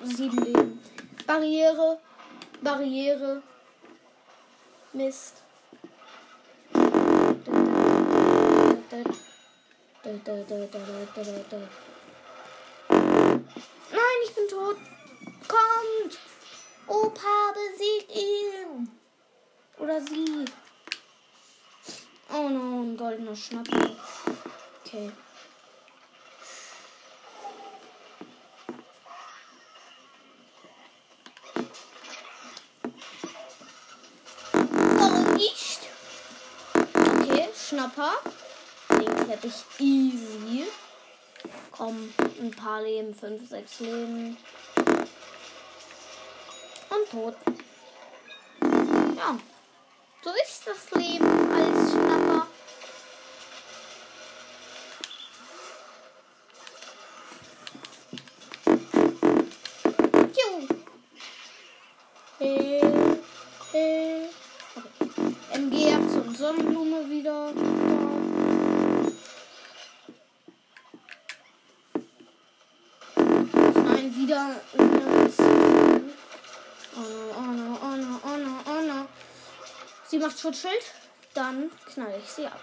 Sieben Leben. Barriere, Barriere. Mist. Nein, ich bin tot. Kommt! Opa, besiegt ihn! Oder sie. Oh no, ein goldener Schnappel. Okay. Klepp ich easy. Komm, ein paar Leben, 5, 6 Leben. Und tot. Ja. So ist das Leben als Schnapper. Hey, hey. Okay. MG so eine Sonnenblume wieder. Macht Schutzschild. Dann knall ich sie ab.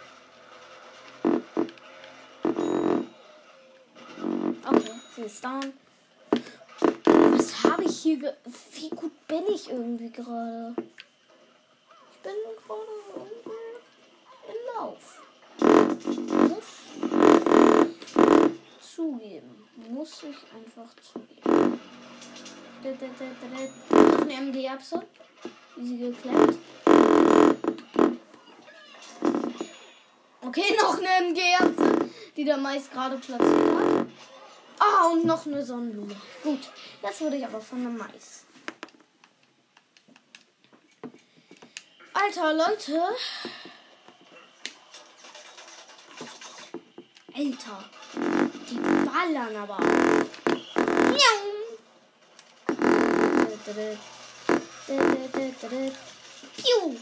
Okay, sie ist down. Was habe ich hier? ge- Wie gut bin ich irgendwie gerade? Ich bin gerade irgendwie im Lauf. Muss zugeben. Muss ich einfach zugeben. Noch eine MG-Erbse. Easy geklemmt. Okay, noch eine MG-Erbse, die der Mais gerade platziert hat. Ah, und noch eine Sonnenblume. Gut, jetzt wurde ich aber von einem Mais. Alter, Leute. Alter. Die ballern aber. Miau. Piu.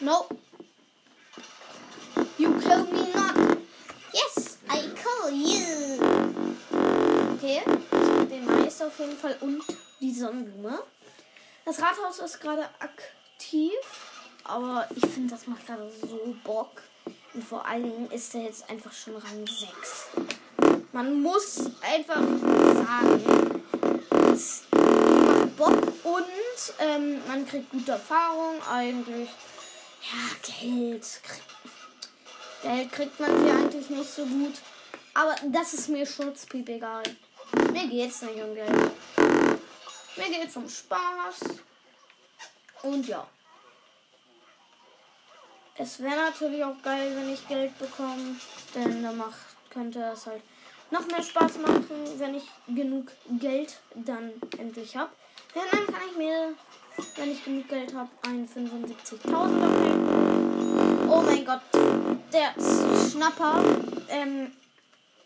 No. You kill me not. Yes, I kill you. Okay, ich hab den Mais auf jeden Fall und die Sonnenblume. Das Rathaus ist gerade aktiv, aber ich finde, das macht gerade so Bock. Und vor allen Dingen ist er jetzt einfach schon Rang 6. Man muss einfach sagen, es macht Bock und ähm, man kriegt gute Erfahrung eigentlich. Ja, Geld. Geld kriegt man hier eigentlich nicht so gut. Aber das ist mir Schutzpiep egal. Mir geht's nicht um Geld. Mir geht's um Spaß. Und ja. Es wäre natürlich auch geil, wenn ich Geld bekomme. Denn dann macht, könnte es halt noch mehr Spaß machen, wenn ich genug Geld dann endlich habe. Dann kann ich mir, wenn ich genug Geld habe, einen 75.000 holen. Oh mein Gott, der Schnapper ähm,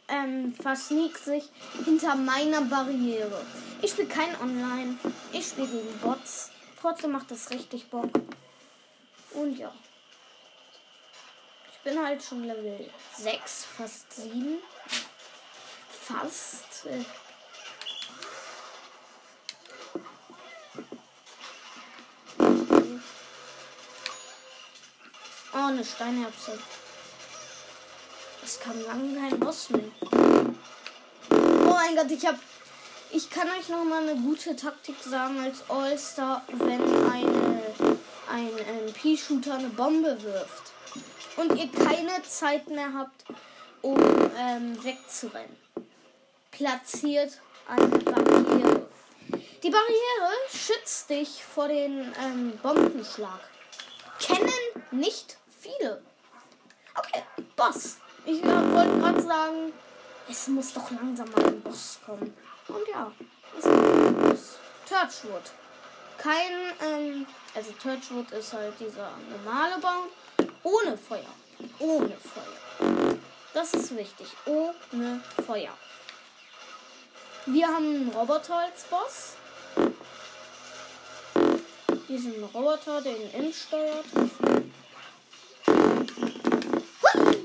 ähm, versneakt sich hinter meiner Barriere. Ich spiele kein Online, ich spiele gegen Bots. Trotzdem macht das richtig Bock. Und ja. Ich bin halt schon Level 6, fast 7. Fast. Oh, eine Steinerbse. Es kam lange kein Boss mehr. Oh mein Gott, ich hab. Ich kann euch noch mal eine gute Taktik sagen als All-Star, wenn eine, ein MP-Shooter eine Bombe wirft und ihr keine Zeit mehr habt, um ähm, wegzurennen. Platziert eine Barriere. Die Barriere schützt dich vor den ähm, Bombenschlag. Kennen nicht viele. Okay, Boss. Ich äh, wollte gerade sagen, es muss doch langsam mal ein Boss kommen. Und ja, es kommt ein Boss. Torchwood. Kein, ähm, also Torchwood ist halt dieser normale Baum. Ohne Feuer. Ohne Feuer. Das ist wichtig. Ohne Feuer. Wir haben einen Roboter als Boss. Diesen Roboter, den Imp steuert.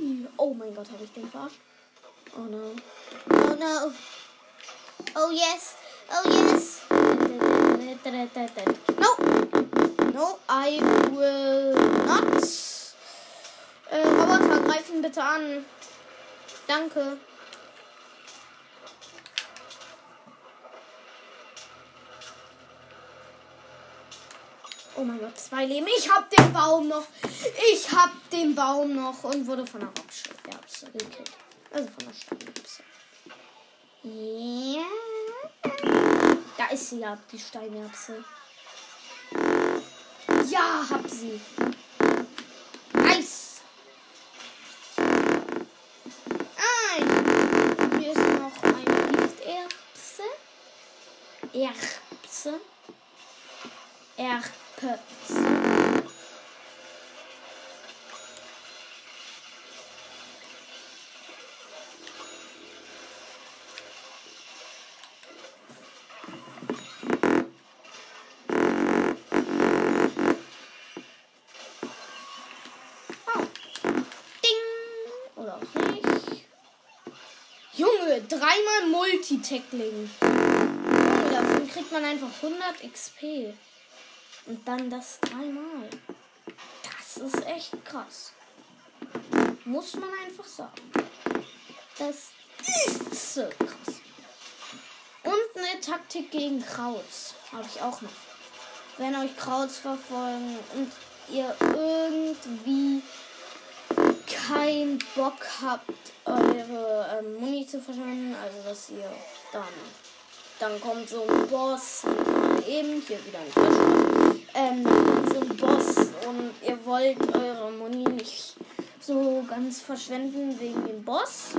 Oh mein Gott, habe ich den verarscht? Oh no. Oh no. Oh yes. Oh yes. No. No, I will not. Äh, Roboter, greifen bitte an. Danke. Oh mein Gott, zwei Leben. Ich hab den Baum noch. Ich hab den Baum noch und wurde von der Rockschilderbse gekillt. Also von der Steinerbse. Ja. Da ist sie ja, die Steinerbse. Ja, hab sie. Nice. Ah, hier ist noch eine Gifterbse. Erbse. Erbse. Ding. Oder auch nicht. Junge, dreimal Multitackling. Junge, davon kriegt man einfach 100 XP. Und dann das dreimal. Das ist echt krass. Muss man einfach sagen. Das ist so krass. Und eine Taktik gegen Krauts. Habe ich auch noch. Wenn euch Krauts verfolgen und ihr irgendwie keinen Bock habt, eure ähm, Muni zu verschwenden, also dass ihr dann, dann kommt so ein Boss, eben hier wieder ein Fisch, ähm, ein Boss und ihr wollt eure Muni nicht so ganz verschwenden wegen dem Boss.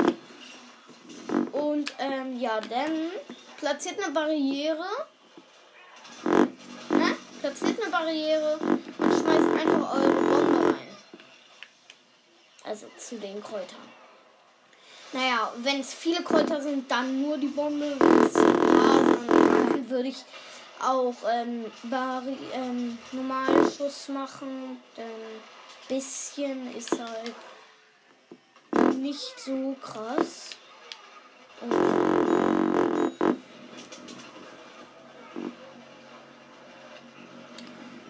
Und ähm, ja, dann platziert eine Barriere. Ne? Platziert eine Barriere und schmeißt einfach eure Bombe rein. Also zu den Kräutern. Naja, wenn es viele Kräuter sind, dann nur die Bombe. Wenn es ein paar sind, dann würde ich auch ähm, Barri ähm, Normalschuss machen. Denn bisschen ist halt nicht so krass. Und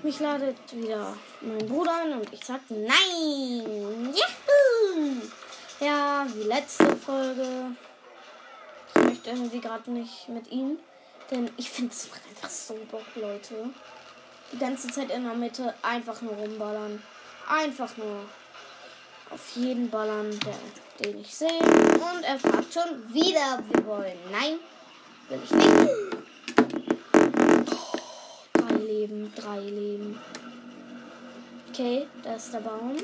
mich ladet wieder mein Bruder an und ich sag nein. Juhu! Ja, wie letzte Folge. Ich möchte irgendwie gerade nicht mit ihm. Denn ich finde es einfach so Bock, Leute. Die ganze Zeit in der Mitte einfach nur rumballern. Einfach nur auf jeden ballern, der, den ich sehe. Und er fragt schon wieder, ob wir wollen. Nein, will ich nicht. Drei Leben, drei Leben. Okay, da ist der Baum.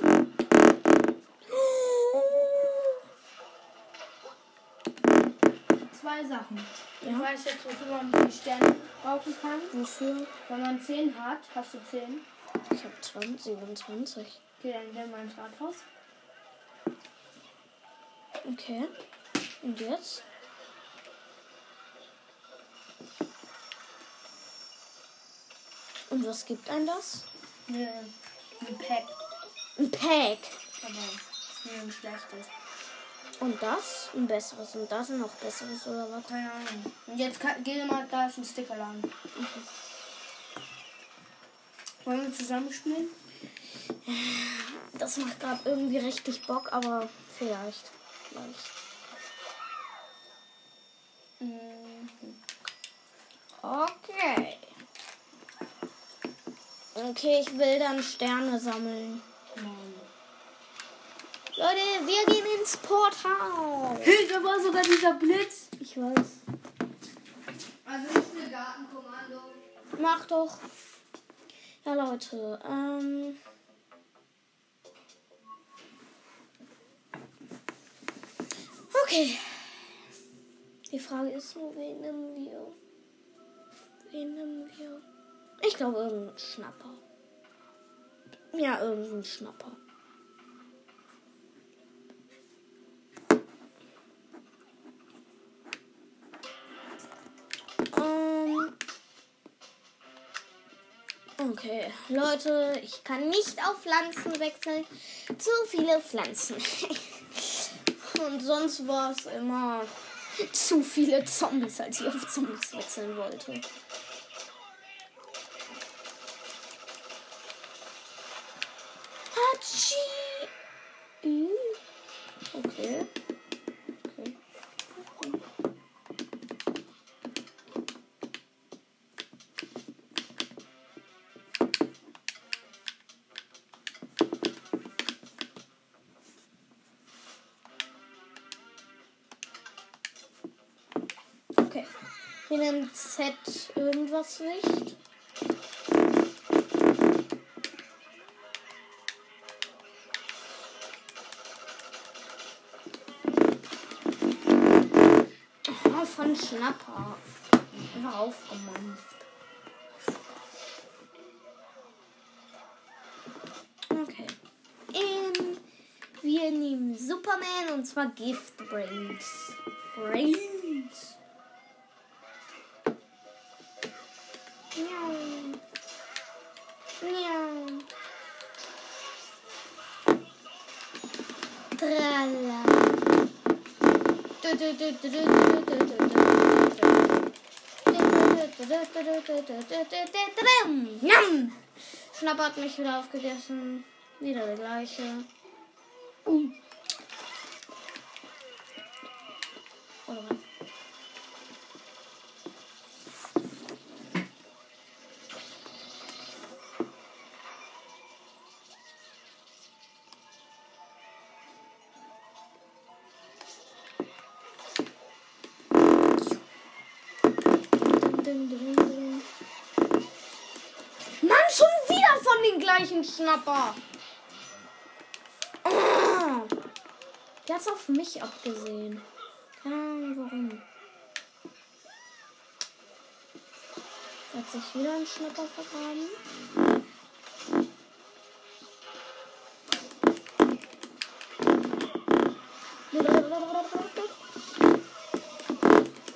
Zwei Sachen. Ich Ja. weiß jetzt, wofür man die Sterne brauchen kann. Wofür? Wenn man 10 hat, hast du 10. Ich habe 20, 27. Okay, dann nimm mal ins Rathaus. Okay. Und jetzt? Und was gibt ein das? Ein Pack. Ein Pack. Aber ein schlechtes. Und das? Ein besseres. Und das noch besseres oder was? Keine Ahnung. Und jetzt kann, geh mal, da ist ein Stickerladen. Wollen wir zusammen spielen? Das macht gerade irgendwie richtig Bock, aber vielleicht. Vielleicht. Mhm. Okay. Okay, ich will dann Sterne sammeln. Leute, wir gehen ins Portal. Da war sogar dieser Blitz. Ich weiß. Also nicht eine Datenkommando. Mach doch. Ja, Leute. Ähm. Okay. Die Frage ist nur, wen nehmen wir? Wen nehmen wir? Ich glaube, irgendein Schnapper. Ja, irgendein Schnapper. Okay, Leute, ich kann nicht auf Pflanzen wechseln. Zu viele Pflanzen. Und sonst war es immer zu viele Zombies, als ich auf Zombies wechseln wollte. Hatschi! Okay. das nicht. Oh, von Schnapper. Einfach aufgemampft. Ähm, wir nehmen Superman und zwar Gift Brains. Brains? Schnapper hat mich wieder aufgegessen. Wieder der gleiche. Oder den gleichen Schnapper. Oh. Der hat's auf mich abgesehen. Keine warum. Hat sich wieder ein Schnapper vergraben.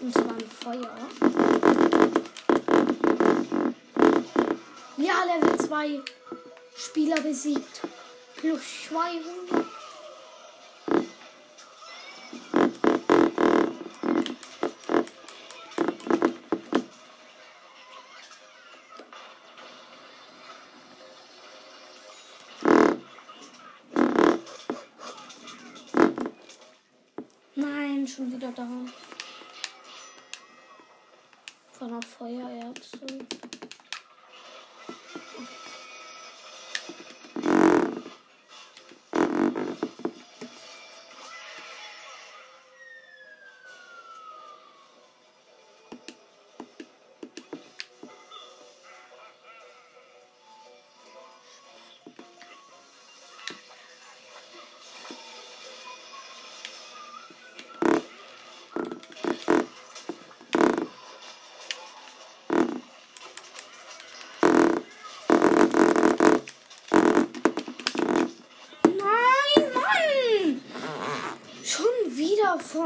Und zwar ein Feuer. Ja, Level 2. Spieler besiegt. Plus 200. Nein, schon wieder da. Von der Feuererze.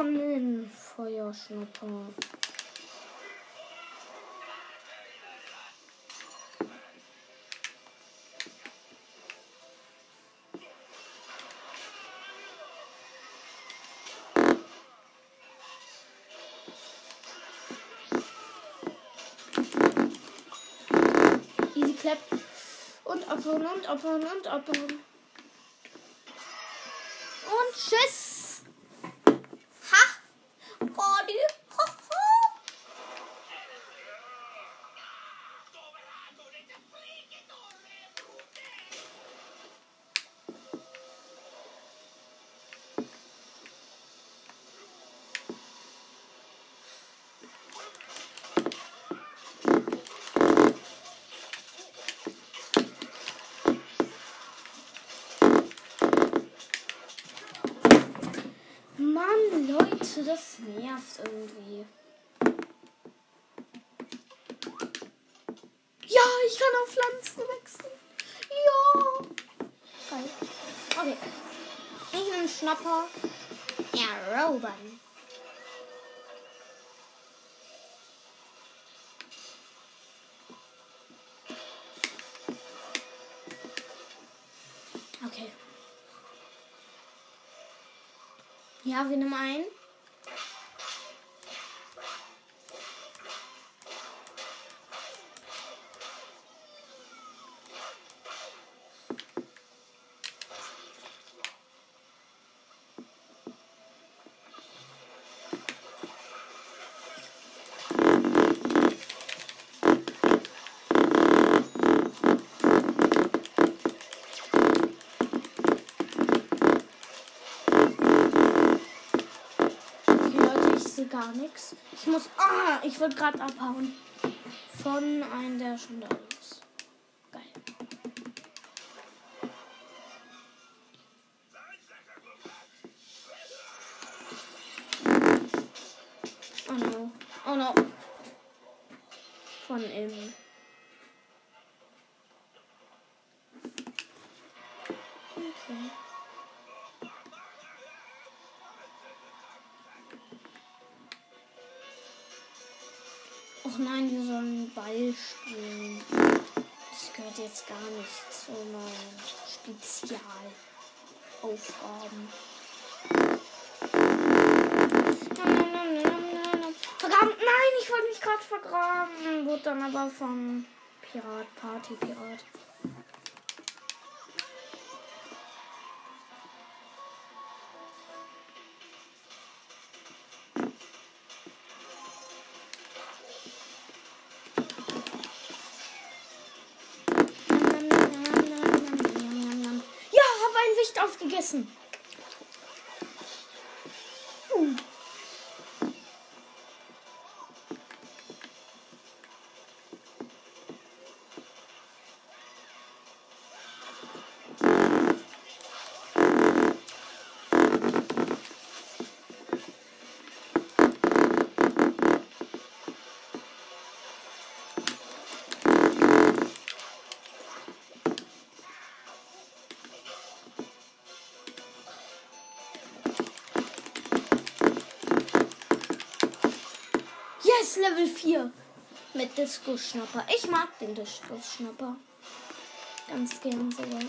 Wieder von den Feuerschnapper. Easy clap. Und abhauen und abhauen und abhauen. Leute, das nervt irgendwie. Ja, ich kann auf Pflanzen wechseln. Ja. Geil. Okay. Ich nehme Schnapper. Erobern. Okay. Ja, wir nehmen ein. Sehe gar nichts. Ich muss. Ah, ich wollte gerade abhauen. Von einem, der schon da jetzt gar nicht zu meinen Spezialaufgaben. Vergraben? Nein, ich wollte mich gerade vergraben. Wurde dann aber vom Pirat, Party Pirat. essen. Level 4. Mit Disco-Schnapper. Ich mag den Disco-Schnapper. Ganz gern sogar.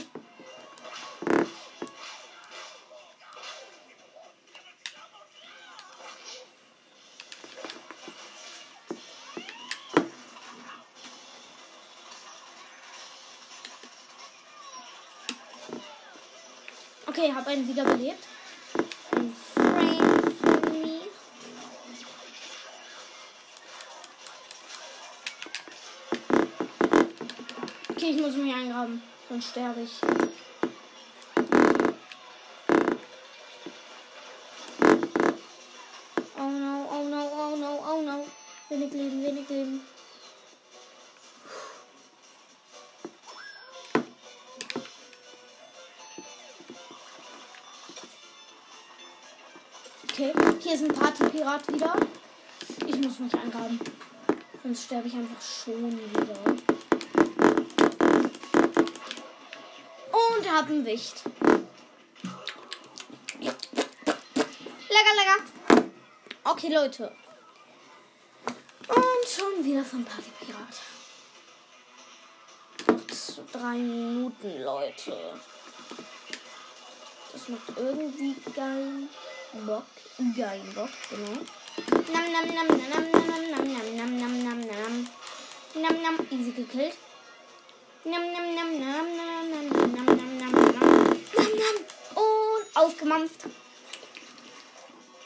Okay, habe einen wiederbelebt. Muss mich eingraben, sonst sterbe ich. Oh no, oh no, oh no, oh no. Wenig Leben, wenig Leben. Okay, hier ist ein Partypirat wieder. Ich muss mich eingraben. Sonst sterbe ich einfach schon wieder. Und hab ein Wicht. Lecker, lecker. Okay, Leute. Und schon wieder vom Partypirat. Noch z- drei Minuten, Leute. Das macht irgendwie geil Bock. Geil Bock, genau. Nam nam nam nam nam nam nam nam nam nam nam nam. Nam easy gekillt. Nam nam nam nam nam aufgemampft.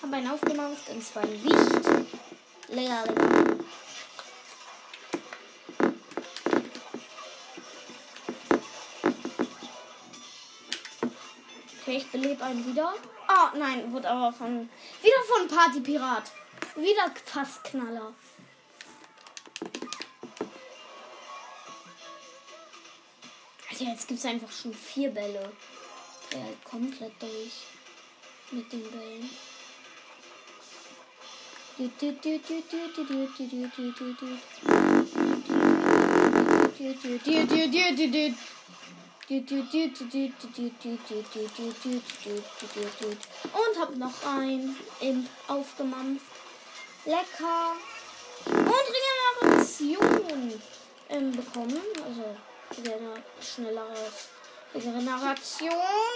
Hab einen aufgemampft und zwar ein Wicht. Lecker, lecker. Okay, ich belebe einen wieder. Ah, nein, wurde aber von. Wieder von Partypirat. Wieder fast Knaller. Alter, jetzt gibt es einfach schon vier Bälle. Der halt komplett durch. Mit den Bällen. Und hab noch ein Imp aufgemampft. Lecker. Und Regeneration ähm, bekommen. Also Regener schnelleres Regeneration.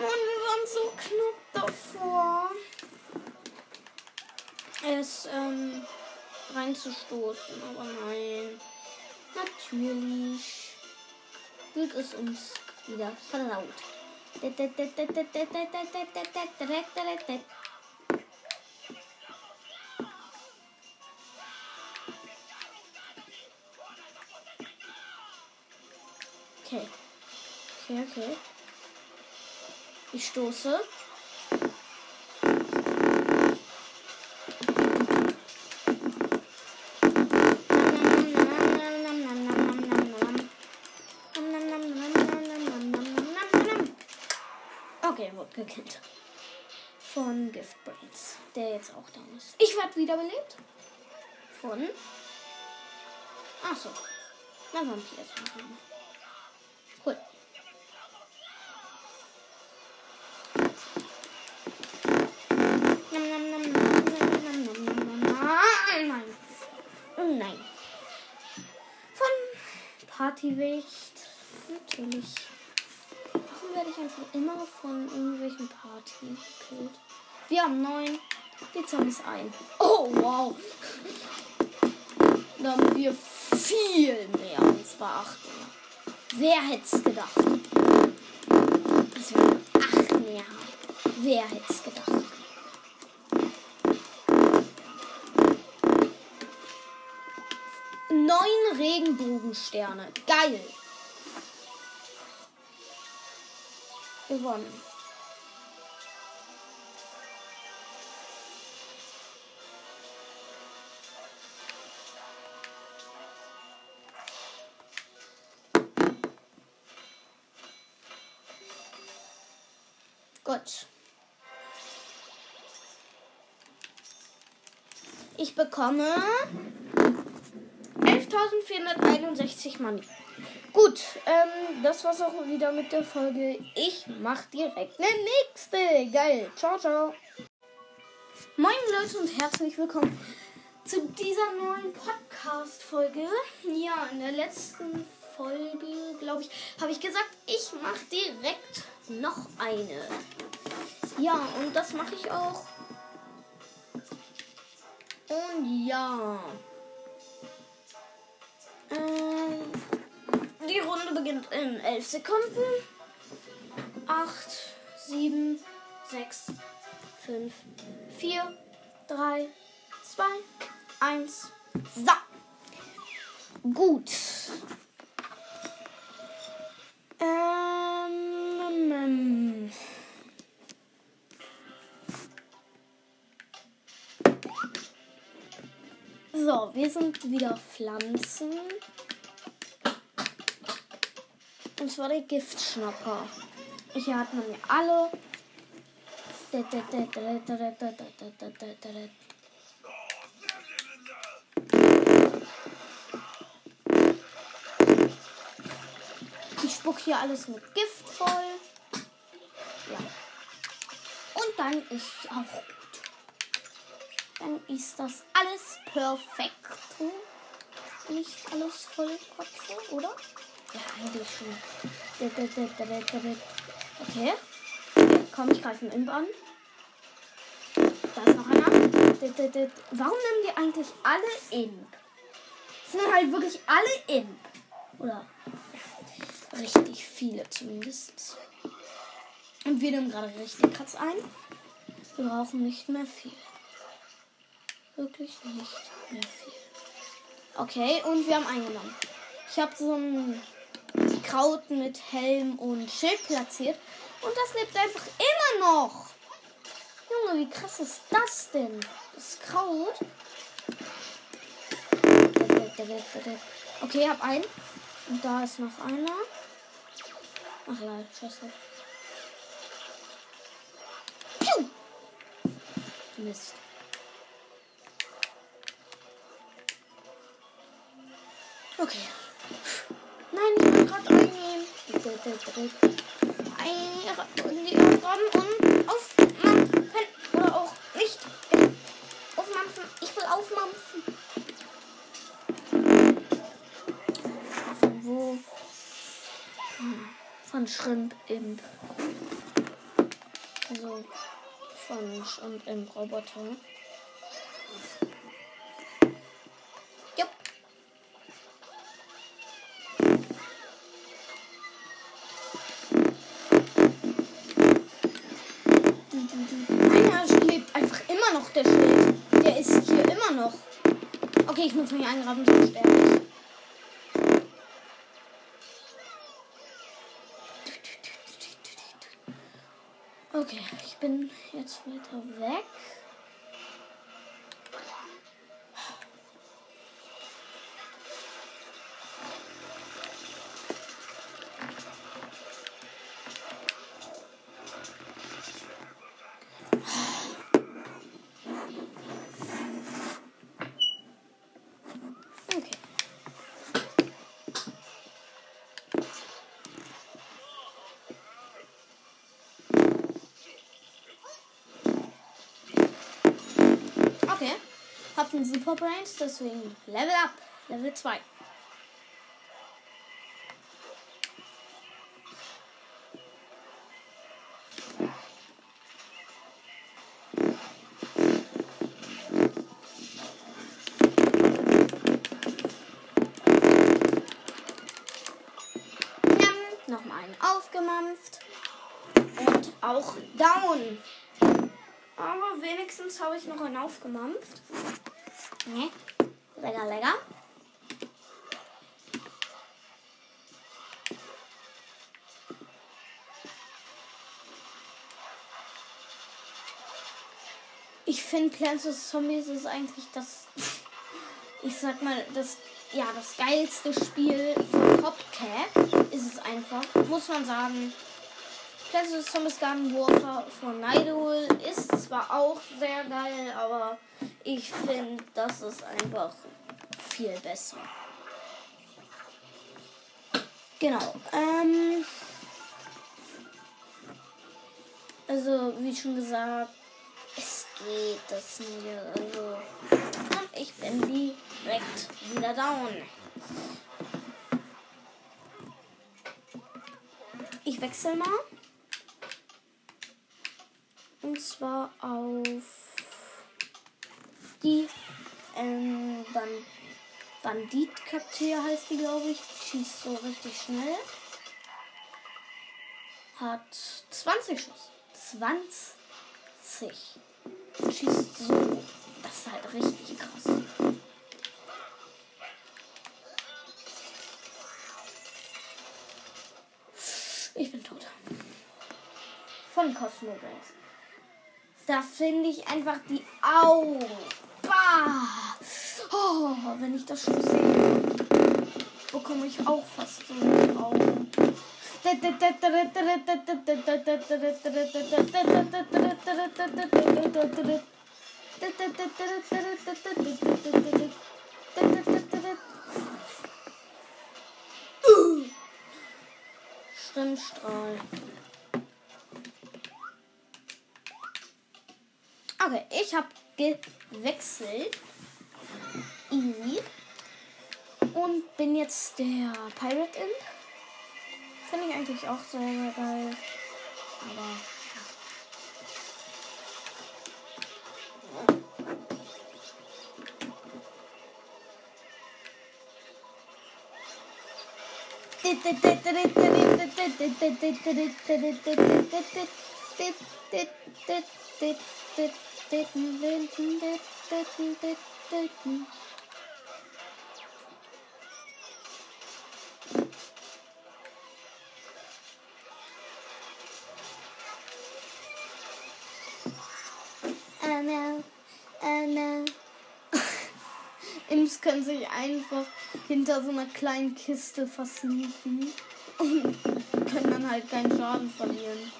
Mann, wir waren so knapp davor. Es ähm, reinzustoßen. Aber nein. Natürlich wird es uns wieder verlaut. Okay. Okay, okay. Ich stoße. Okay, wurde gekillt. Von Giftbrains, der jetzt auch down ist. Ich werde wiederbelebt. Von Achso. Na, Vampir. Nein. Von Partywicht. Natürlich. Warum werde ich einfach immer von irgendwelchen Partys gekillt? Wir haben neun. Die Zombies ein. Oh, wow. Da haben wir viel mehr. Und zwar acht mehr. Wer hätte es gedacht? Dass wir acht mehr. Wer hätte es Neun Regenbogensterne. Geil. Gewonnen. Gut. Ich bekomme 11.461 Money. Gut, ähm, das war's auch wieder mit der Folge. Ich mach direkt eine nächste. Geil. Ciao, ciao. Moin Leute und herzlich willkommen zu dieser neuen Podcast-Folge. Ja, in der letzten Folge, glaube ich, habe ich gesagt, ich mache direkt noch eine. Ja, und das mache ich auch. Und ja. Ähm, die Runde beginnt in 11 Sekunden. 8, 7, 6, 5, 4, 3, 2, 1. So. Gut. Ähm, So, wir sind wieder Pflanzen. Und zwar der Giftschnapper. Hat man ja alle. Ich spuck hier alles mit Gift voll. Ja. Und dann ist auch. Dann ist das alles perfekt. Nicht alles voll kotze, oder? Ja, eigentlich schon. Okay. Komm, ich greife einen Imp an. Da ist noch einer. Warum nehmen die eigentlich alle Imp? Sind halt wirklich alle Imp. Oder richtig viele zumindest. Und wir nehmen gerade richtig Katz ein. Wir brauchen nicht mehr viel. Wirklich nicht mehr viel. Okay, und wir haben eingenommen. Ich habe so ein Kraut mit Helm und Schild platziert. Und das lebt einfach immer noch. Junge, wie krass ist das denn? Das Kraut. Okay, hab einen. Und da ist noch einer. Ach ja, scheiß drauf. Piu! Mist. Okay. Nein, ich will gerade einnehmen. In die und aufmampfen. Oder auch nicht. Aufmampfen. Ich will aufmampfen. Wo? Von Shrimp Imp. Also von Shrimp Imp Roboter. Eingraben, sonst sterbe ich. Okay, ich bin jetzt weiter weg. Super Brains, deswegen Level up. Level 2. Njam, Nochmal einen aufgemampft. Und auch down. Aber wenigstens habe ich noch einen aufgemampft. Ne? Lecker, lecker. Ich finde Plants vs. Zombies ist eigentlich das, ich sag mal, das, ja, das geilste Spiel von Copcat ist es einfach, muss man sagen. Plants vs. Zombies Garden Warfare von Nightwool ist zwar auch sehr geil, aber ich finde, das ist einfach viel besser. Genau. Ähm, also, wie schon gesagt, es geht das nicht. Also, ich bin direkt wieder down. Ich wechsle mal. Und zwar auf die ähm, Ban Bandit-Kapitän heißt die, glaube ich. Schießt so richtig schnell. Hat 20 Schuss. 20. Schießt so. Das ist halt richtig krass. Ich bin tot. Von Cosmo Brains. Da finde ich einfach die Augen. Bah! Oh, wenn ich das schon sehe, bekomme ich auch fast so die Augen. Schrimmstrahl. Okay, ich habe gewechselt. Und bin jetzt der Pirate Imp. Finde ich eigentlich auch sehr geil. Aber ja. Anna, Anna. Imps können sich einfach hinter so einer kleinen Kiste versneaken und können dann halt keinen Schaden verlieren.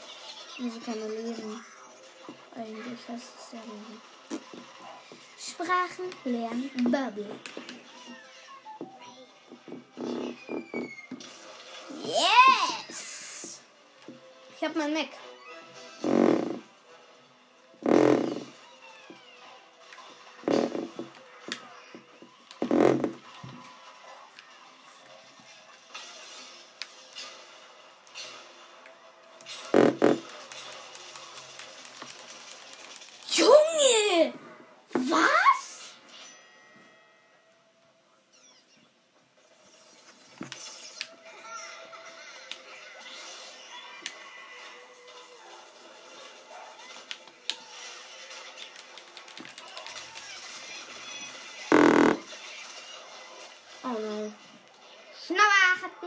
Also keine Leben. Eigentlich heißt es ja Leben. Sprachen lernen Bubble. Yes! Ich hab mein Mac.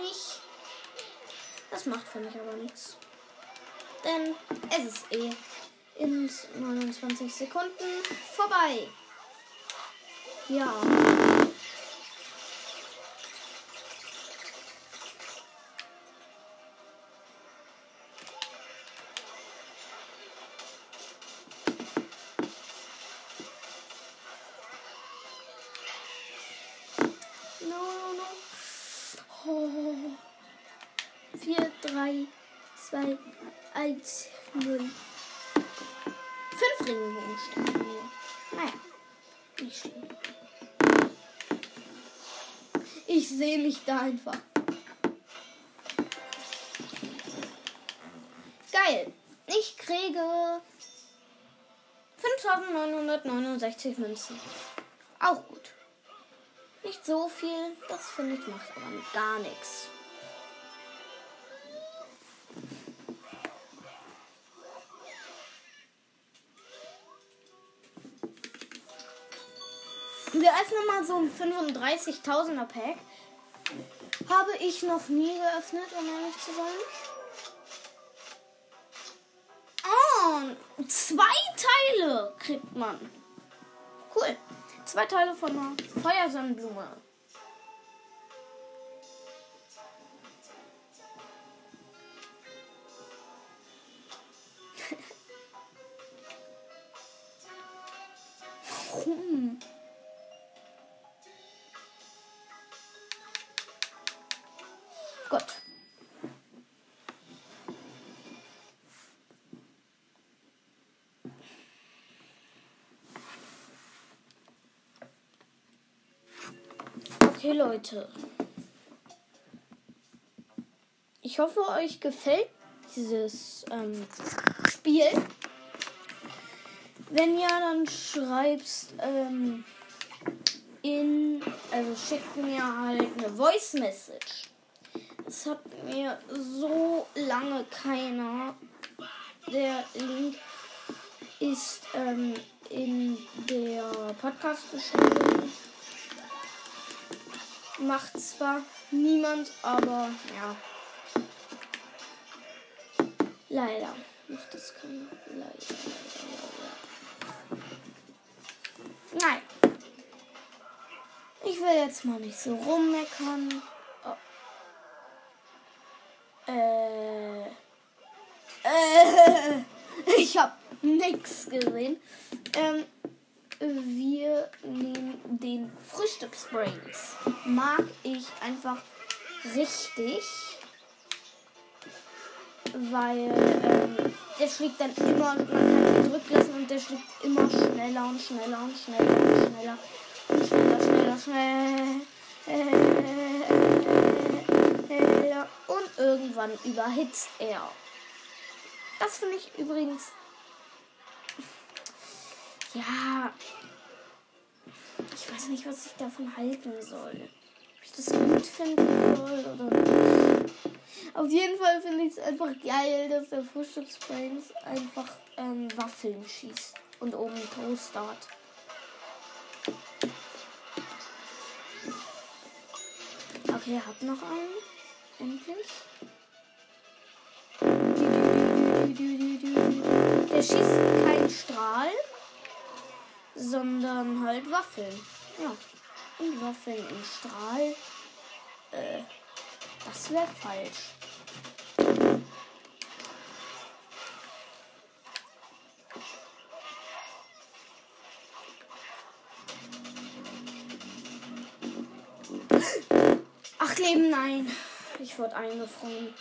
Mich. Das macht für mich aber nichts. Denn es ist eh in 29 Sekunden vorbei. Ja. 3, 2, 1, 0. Fünf Regenbogensterne nur. Naja. Nicht schlimm. Ich sehe mich da einfach. Geil. Ich kriege 5969 Münzen. Auch gut. Nicht so viel, das finde ich macht aber gar nichts. Wir öffnen mal so ein 35.000er Pack. Habe ich noch nie geöffnet, um ehrlich zu sein. Oh, zwei Teile kriegt man. Cool. Zwei Teile von einer Feuersonnenblume. Leute. Ich hoffe, euch gefällt dieses ähm, Spiel. Wenn ja, dann schreibst ähm, in, also schickt mir halt eine Voice Message. Es hat mir so lange keiner. Der Link ist ähm, in der Podcast-Beschreibung. Macht zwar niemand, aber ja. Leider. Macht das keiner. Leider, leider, leider. Nein. Ich will jetzt mal nicht so rummeckern. Oh. Äh. Äh. Ich hab nix gesehen. Ähm, wir nehmen den Frühstücksbrains. Mag ich einfach richtig. Weil ähm, der schlägt dann immer, man kann ihn zurücklassen und der schlägt immer schneller und schneller und schneller und schneller und schneller, schneller, schneller. Und irgendwann überhitzt er. Das finde ich übrigens. Ja. Ich weiß nicht, was ich davon halten soll. Ob ich das gut finden soll oder nicht. Auf jeden Fall finde ich es einfach geil, dass der Frühstücksbrains einfach ähm, Waffeln schießt und oben Toaster hat. Okay, hab noch einen. Endlich. Der schießt keinen Strahl, sondern halt Waffeln. Ja. Und Waffeln im Strahl. Äh, das wäre falsch. Ach Leben, nein. Ich wurde eingefroren.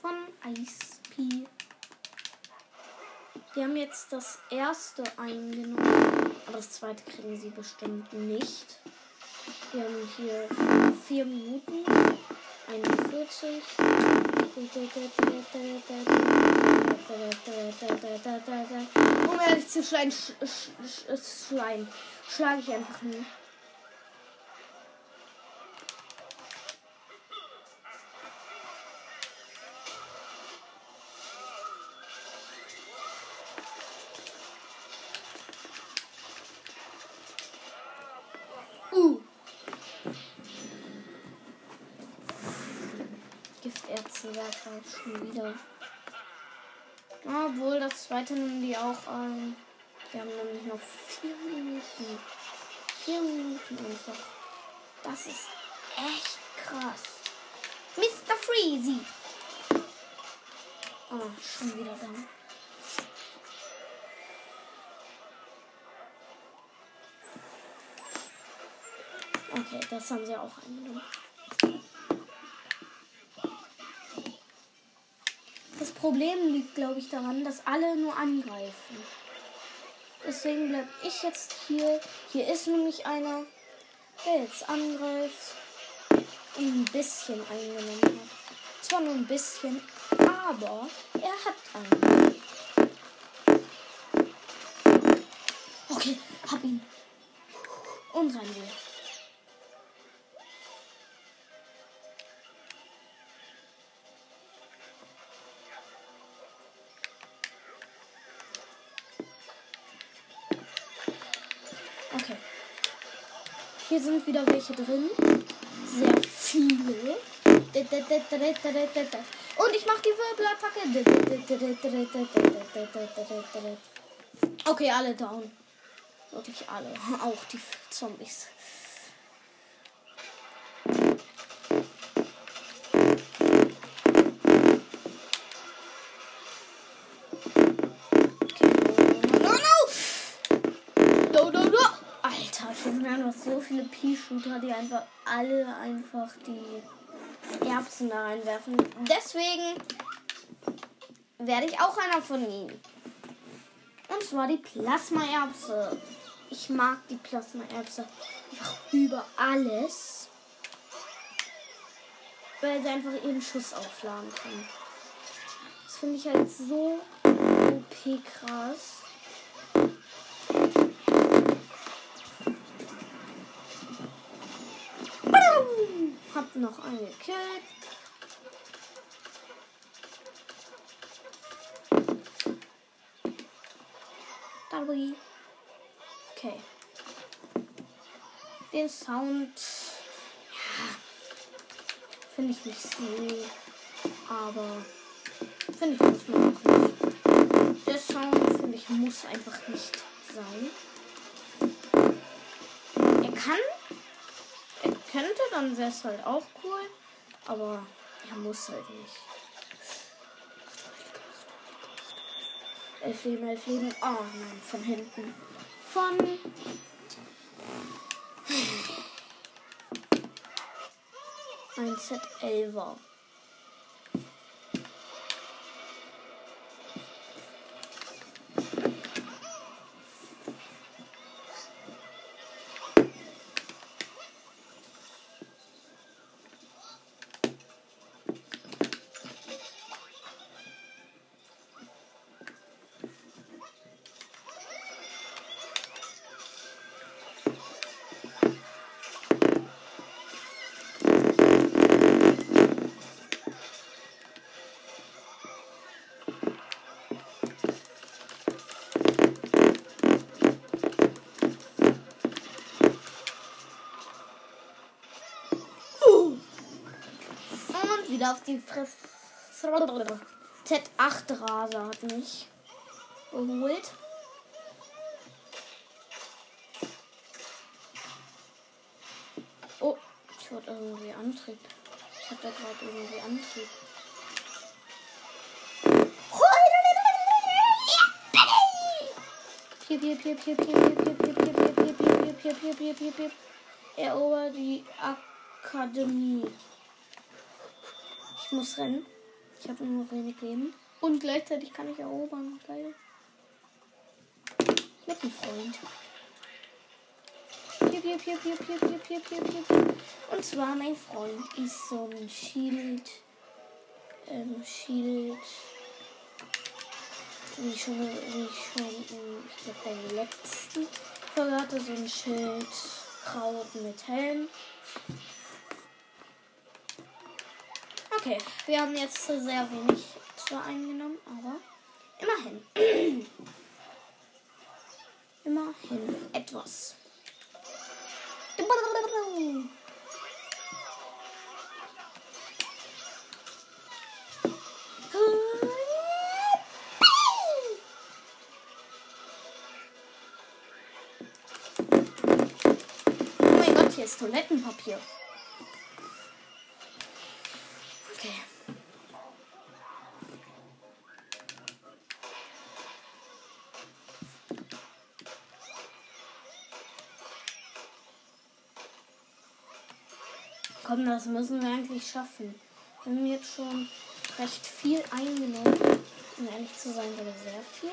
Von Eispie. Die haben jetzt das erste eingenommen. Aber das zweite kriegen sie bestimmt nicht. Wir haben hier vier Minuten. 41. Um ehrlich zu schreien, schlage ich einfach nie. Giftärztewerfer schon wieder. Obwohl, das zweite nehmen die auch ein. Wir haben nämlich noch vier Minuten. Vier Minuten einfach. Das ist echt krass. Mr. Freezy. Oh, schon wieder da. Okay, das haben sie auch eingenommen. Problem liegt, glaube ich, daran, dass alle nur angreifen. Deswegen bleib ich jetzt hier. Hier ist nämlich einer, der jetzt angreift und ein bisschen eingenommen hat. Zwar nur ein bisschen, aber er hat einen. Okay, hab ihn. Und rein wir. Hier sind wieder welche drin. Sehr viele. Und ich mache die Wirbelattacke. Okay, alle down. Wirklich alle. Auch die Zombies. Viele Pea-Shooter, die einfach alle einfach die Erbsen da reinwerfen. Deswegen werde ich auch einer von ihnen. Und zwar die Plasma-Erbse. Ich mag die Plasma-Erbse einfach über alles. Weil sie einfach ihren Schuss aufladen können. Das finde ich halt so OP krass. Hab noch gekillt. Darby. Okay. Den Sound. Ja. Finde ich nicht so. Aber. Finde ich muss man auch nicht. Der Sound, finde ich, muss einfach nicht sein. Er kann könnte, dann wäre es halt auch cool. Aber er muss halt nicht. Elf Leben, elf Leben. Oh nein, von hinten. Von. Ein Set 11. Hund wieder auf die Fresse. Z8-Rase hat mich geholt. Oh, ich hatte irgendwie Antrieb. Ich hatte gerade irgendwie Antrieb. Erober die Akademie. Ich muss rennen. Ich habe nur wenig Leben. Und gleichzeitig kann ich erobern. Geil. Mit einem Freund. Piep, piep, piep, piep, piep, piep, piep, piep, piep. Und zwar mein Freund ist so ein Shield. Ähm, Shield. Wie schon, wie schon, in, ich glaube, der letzten Folge hatte so ein Schild Kraut mit Helm. Okay, wir haben jetzt sehr wenig zwar eingenommen, aber immerhin. immerhin etwas. Oh mein Gott, hier ist Toilettenpapier. Das müssen wir eigentlich schaffen. Wir haben jetzt schon recht viel eingenommen. Um ehrlich zu sein, sogar sehr viel.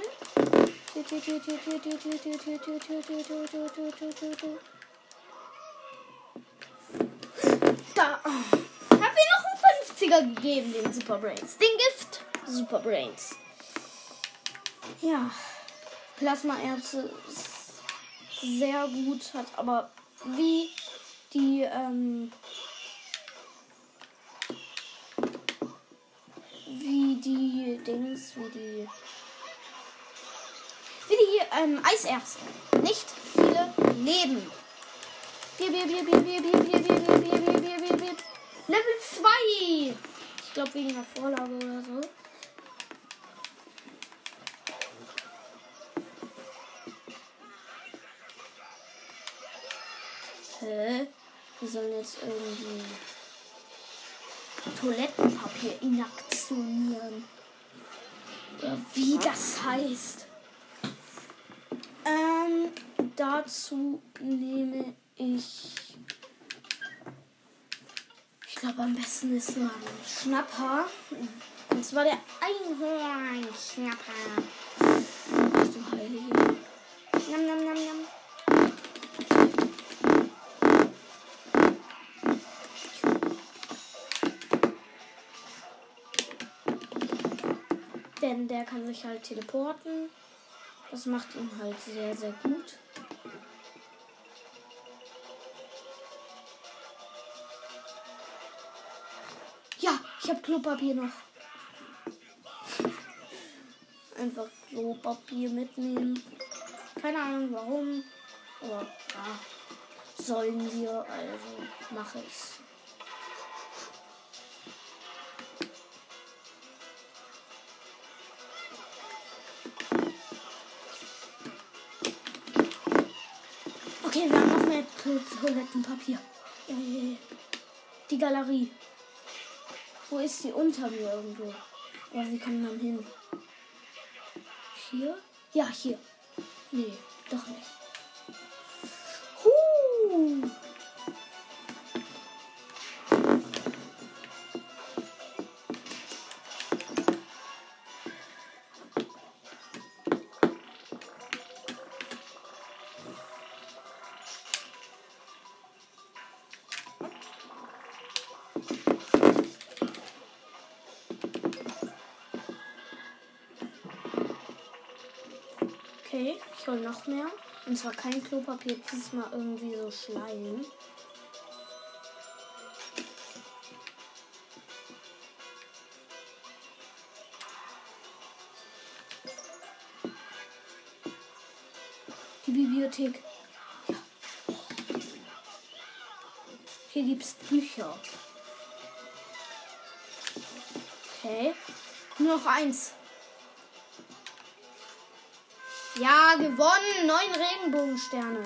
Da! Oh. Haben wir noch einen 50er gegeben, den Super Brains. Den Gift Super Brains. Ja. Plasmaerze ist sehr gut, hat aber wie die ähm, die Dings, wie die, wie die ähm, Eisärzte. Nicht viele Leben. Bier, Bier, Bier, Bier, Bier, Bier, Bier, Bier, Bier, Bier, Bier, Bier, Bier, Bier. Level 2. Ich glaube wegen der Vorlage oder so. Hä? Wir sollen jetzt irgendwie Toilettenpapier Oder wie das heißt. Ähm, dazu nehme ich. Ich glaube, am besten ist ein Schnapper. Und zwar der Einhorn-Schnapper. Du Heilige. Nam, nam, nam, nam. Denn der kann sich halt teleporten. Das macht ihn halt sehr, sehr gut. Ja, ich habe Klopapier noch. Einfach Klopapier mitnehmen. Keine Ahnung warum. Aber ja, sollen wir, also mache ich's. Toilettenpapier. Äh, Die Galerie. Wo ist sie? Unter mir irgendwo. Aber wie kann man hin? Hier? Ja, hier. Nee, doch nicht. Noch mehr. Und zwar kein Klopapier, diesmal irgendwie so Schleim. Die Bibliothek. Ja. Hier gibt's Bücher. Okay. Nur noch eins. Ja, gewonnen. Neun Regenbogensterne.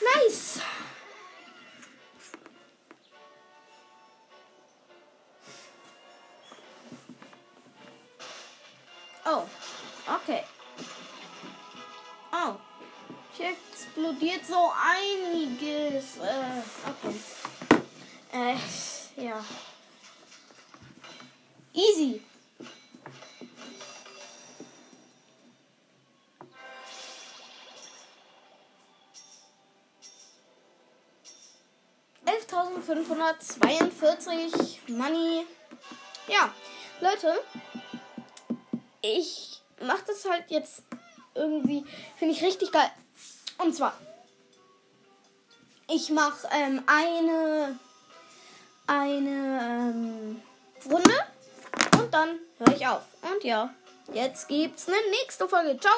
Nice. Elftausendfünfhundertzweiundvierzig Money. Ja, Leute, ich mache das halt jetzt irgendwie, finde ich richtig geil. Und zwar, ich mache ähm, eine, eine ähm, Runde und dann höre ich auf. Und ja, jetzt gibt's eine nächste Folge. Ciao!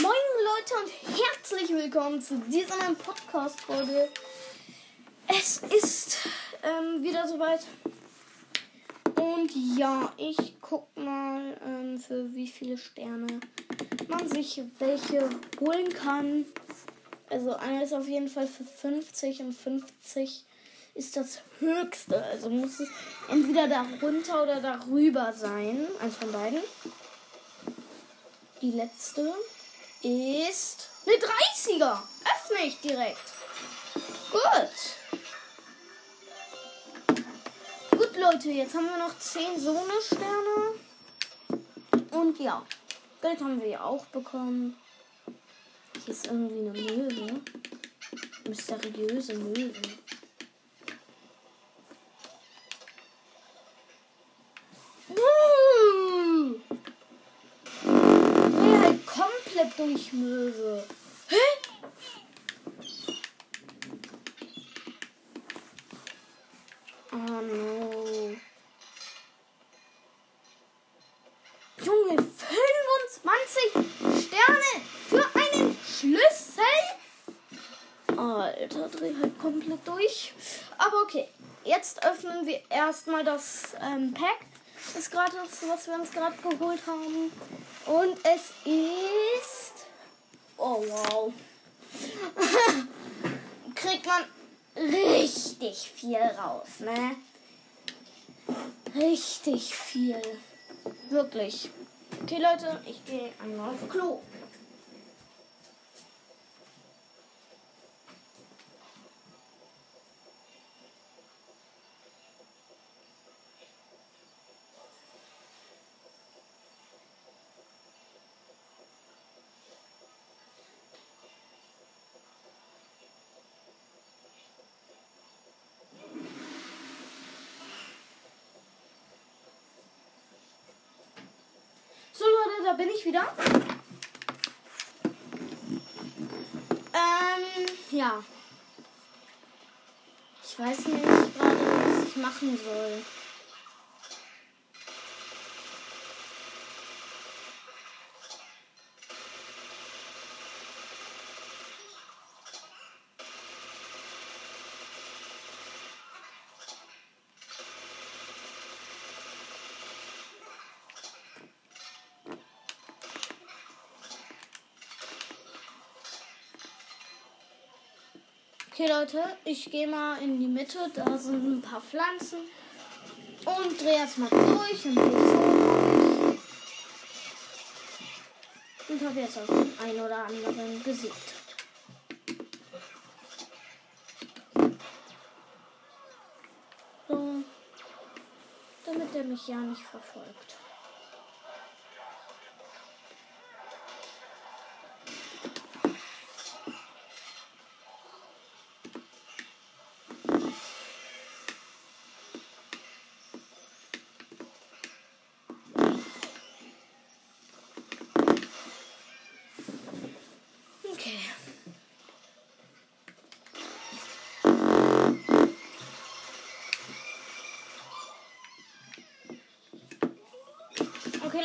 Moin Leute und herzlich willkommen zu dieser neuen Podcast-Folge. Es ist ähm, wieder soweit. Und ja, ich guck mal, ähm, für wie viele Sterne man sich welche holen kann. Also einer ist auf jeden Fall für 50 und 50 ist das höchste. Also muss es entweder darunter oder darüber sein. Eins von beiden. Die letzte ist eine 30er. Öffne ich direkt. Gut. Gut, Leute, jetzt haben wir noch 10 Sonne-Sterne. Und ja. Geld haben wir ja auch bekommen. Hier ist irgendwie eine Möwe. Mysteriöse Möwe. Uh! Dreh halt komplett durch Möwe. Hä? Oh no. Junge, 25 Sterne für einen Schlüssel? Alter, dreh halt komplett durch. Aber okay, öffnen wir erstmal das ähm, Pack. Das gratis, was wir uns gerade geholt haben. Und es ist. Oh wow. Kriegt man richtig viel raus, ne? Richtig viel. Wirklich. Okay, Leute, ich gehe einmal auf Klo. So Leute, bin ich wieder. Ähm, ja. Ich weiß nicht gerade, was ich machen soll. Okay, Leute, ich gehe mal in die Mitte. Da sind ein paar Pflanzen. Und drehe erstmal durch und gehe so. Und habe jetzt auch den einen oder anderen besiegt. So. Damit er mich ja nicht verfolgt.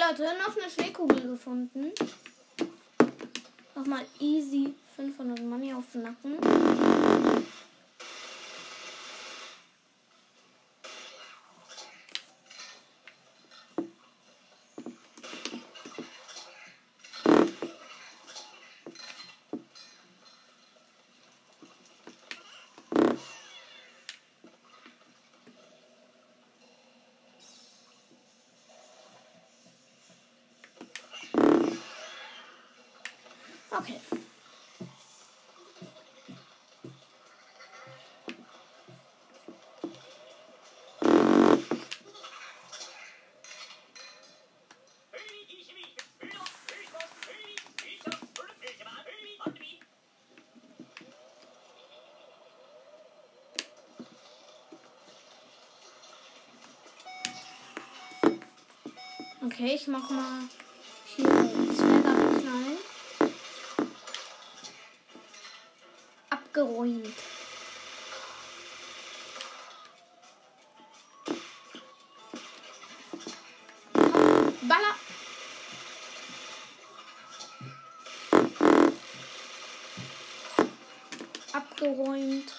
Okay, Leute, noch eine Schneekugel gefunden. Nochmal easy 500 Money auf den Nacken. Okay. Okay, ich mach mal hier Zwerge abknallen. Abgeräumt. Baller. Abgeräumt.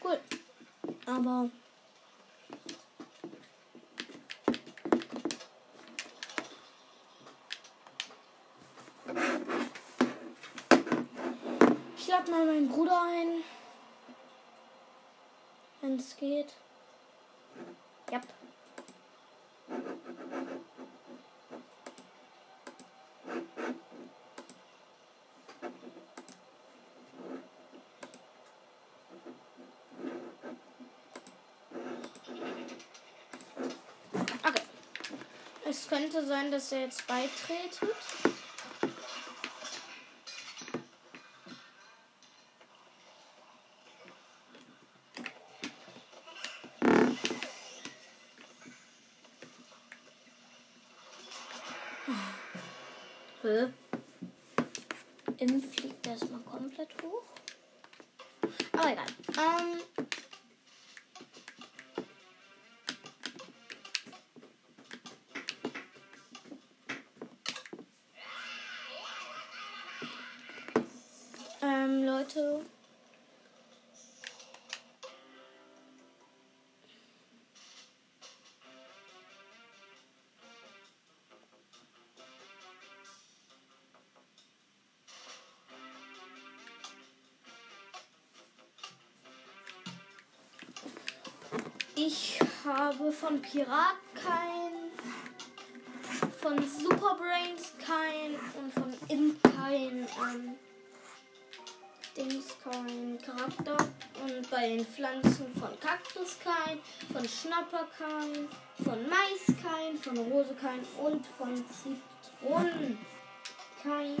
Gut. Aber. mal meinen Bruder ein. Wenn es geht. Es könnte sein, dass er jetzt beitretet. Ich habe von Pirat kein, von Superbrains kein und von Imp kein ähm, Dings kein Charakter und bei den Pflanzen von Kaktus kein, von Schnapper kein, von Mais kein, von Rose kein und von Zitronen kein.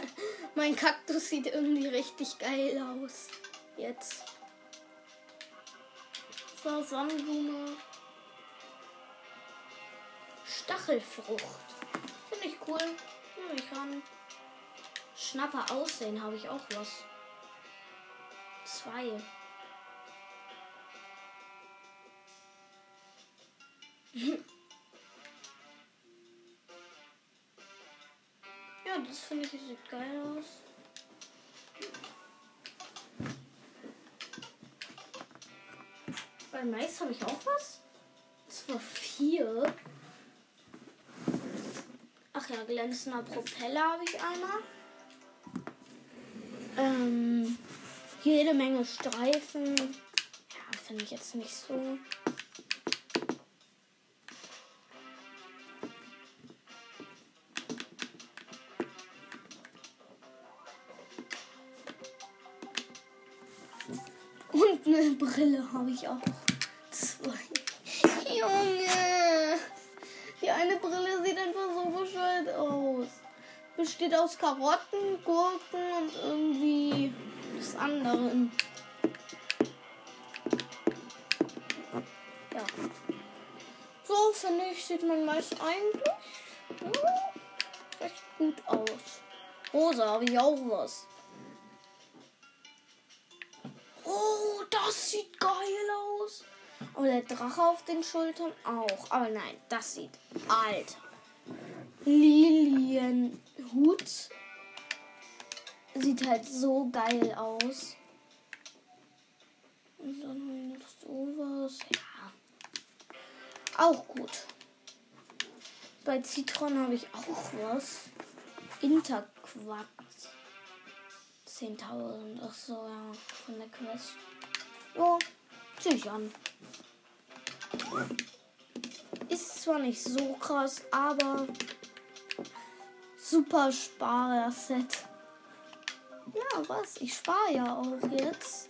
Mein Kaktus sieht irgendwie richtig geil aus. Jetzt. So, Sonnenblume. Stachelfrucht. Finde ich cool. Nehme ich ran. Schnapper aussehen habe ich auch was. Zwei. finde ich sieht geil aus. Bei Mais habe ich auch was. Das war vier. Ach ja, glänzender Propeller habe ich einmal. Ähm, jede Menge Streifen. Ja, finde ich jetzt nicht so. Habe ich auch. Zwei. Junge! Die eine Brille sieht einfach so bescheuert aus. Besteht aus Karotten, Gurken und irgendwie des anderen. Ja. So finde ich, sieht man meist eigentlich ja, recht gut aus. Rosa habe ich auch was. Das sieht geil aus. Und der Drache auf den Schultern auch. Aber nein, das sieht alt. Lilienhut sieht halt so geil aus. Und dann noch sowas. Ja. Auch gut. Bei Zitron habe ich auch was. Interquarz. 10.000. Ach so, ja. Von der Quest. Ja, zieh ich an. Ist zwar nicht so krass, aber super Sparer-Set. Ja, was? Ich spare ja auch jetzt.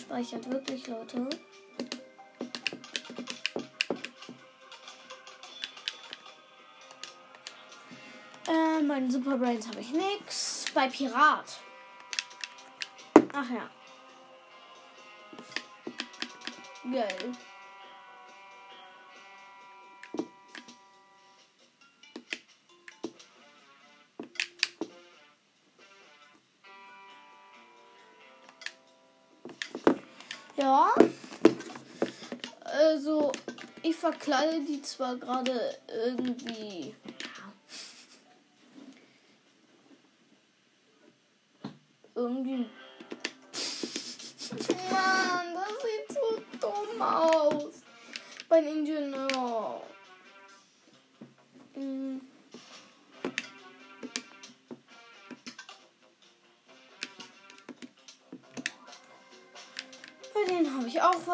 Speichert wirklich, Leute. Äh, meinen Superbrains habe ich nix. Bei Pirat. Ach ja. Geil. Ja. Also, ich verkleide die zwar gerade irgendwie.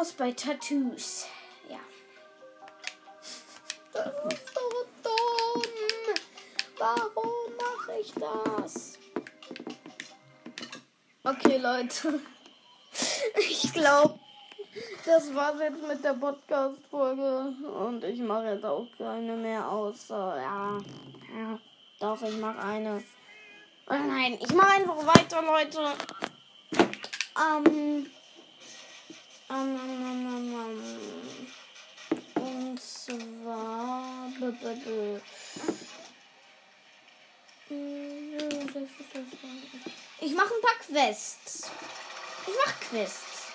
Was bei Tattoos. Ja. Das ist so dumm. Warum mache ich das? Okay, Leute. Ich glaube, das war's jetzt mit der Podcast-Folge. Und ich mache jetzt auch keine mehr außer. Ja. Ja. Doch, ich mache eine. Oh nein, ich mache einfach weiter, Leute. Ähm. Und zwar. Ich mache ein paar Quests. Ich mache Quests.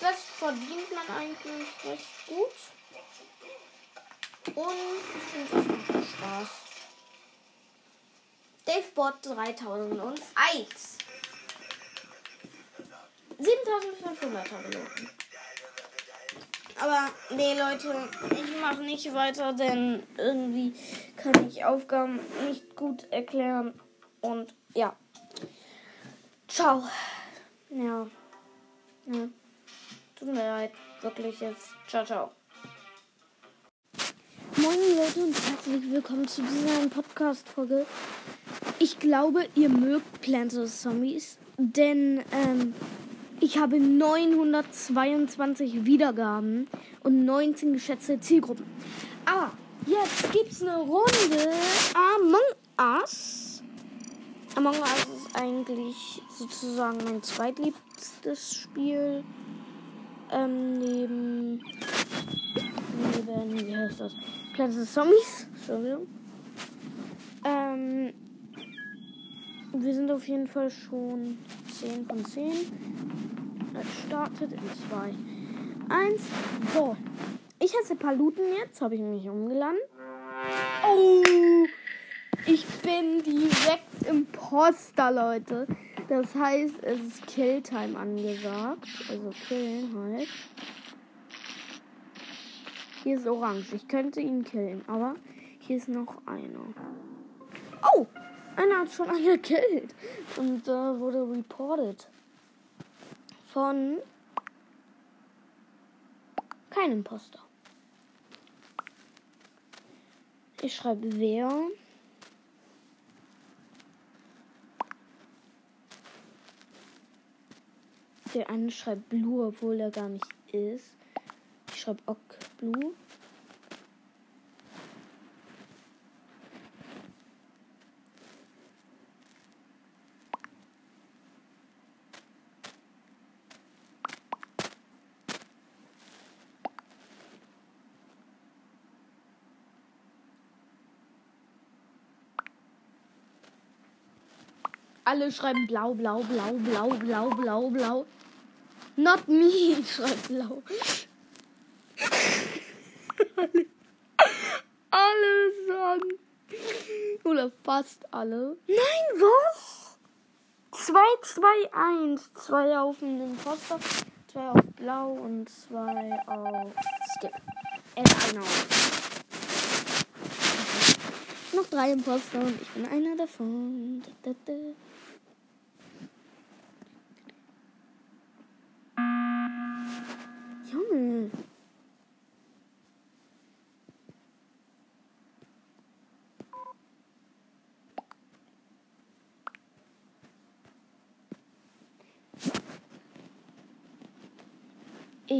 Das verdient man eigentlich recht gut. Und ich finde, das macht Spaß. Davebot 3001. 7500er Belohnung. Aber nee, Leute, ich mache nicht weiter, denn irgendwie kann ich Aufgaben nicht gut erklären. Und ja. Ciao. Ja. ja. Tut mir leid. Wirklich jetzt. Ciao, ciao. Moin Leute und herzlich willkommen zu dieser Podcast-Folge. Ich glaube, ihr mögt Plants. Zombies, denn ähm, ich habe 922 Wiedergaben und 19 geschätzte Zielgruppen. Aber jetzt gibt's eine Runde Among Us. Among Us ist eigentlich sozusagen mein zweitliebstes Spiel. Ähm, neben. Neben. Wie heißt das? Plants. Zombies. Entschuldigung. Ähm. Wir sind auf jeden Fall schon 10 von 10. Es startet in 2, 1, so. Ich heiße Paluten jetzt, habe ich mich umgeladen. Oh, ich bin direkt Imposter, Leute. Das heißt, es ist Killtime angesagt. Also killen halt. Hier ist orange. Ich könnte ihn killen, aber hier ist noch einer. Oh, einer hat schon einen gekillt. Und äh, wurde reported. Von kein Imposter. Ich schreibe wer. Der eine schreibt Blue, obwohl er gar nicht ist. Ich schreibe Ok Blue. Alle schreiben blau, blau, blau, blau, blau, blau, blau. Not me, schreibt blau. alle, alle sagen. Oder fast alle. Nein, was? 2, 2, 1. 2 auf den Imposter, 2 auf blau und 2 auf Skip. Äh, einer auf. Noch drei Imposter und ich bin einer davon. Da, da, da.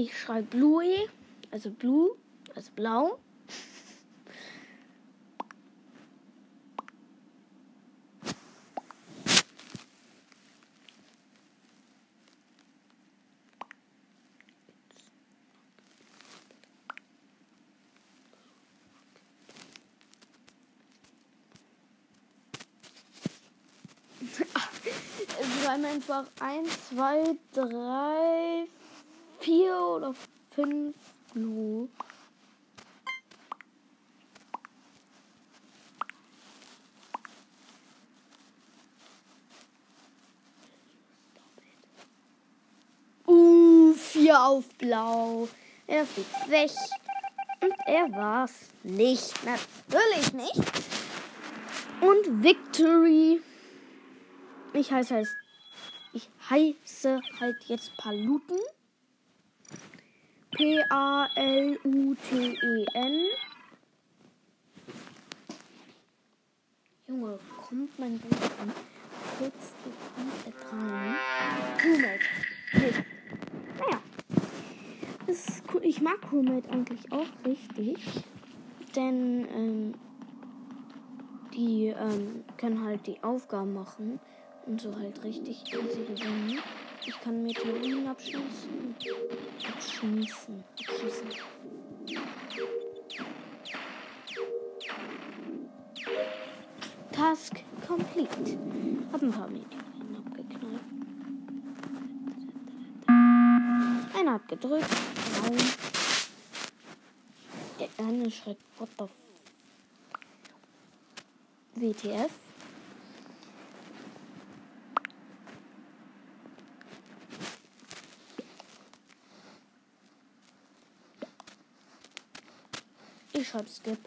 Ich schreibe Blue, also Blue, also blau. Also schreiben einfach 1, 2, 3, 4 oder 5 Blue. Uh, 4 auf Blau. Er fliegt weg. Und er war's nicht. Natürlich nicht. Und Victory. Ich heiße halt, ich heiße halt jetzt Paluten. P-A-L-U-T-E-N. Junge, kommt mein Bruder an? Kurz komplett rein. Crewmate. Naja. Ist cool. Ich mag Crewmate eigentlich auch richtig. Denn ähm, die ähm, können halt die Aufgaben machen und so halt richtig easy gewinnen. Ich kann Meteoriten abschießen. Abschießen. Abschießen. Task complete. Hab ein paar Meteoriten abgeknallt. Einer hat gedrückt. Nein. Der eine schreibt, what the WTF. Ich schreibe Skip.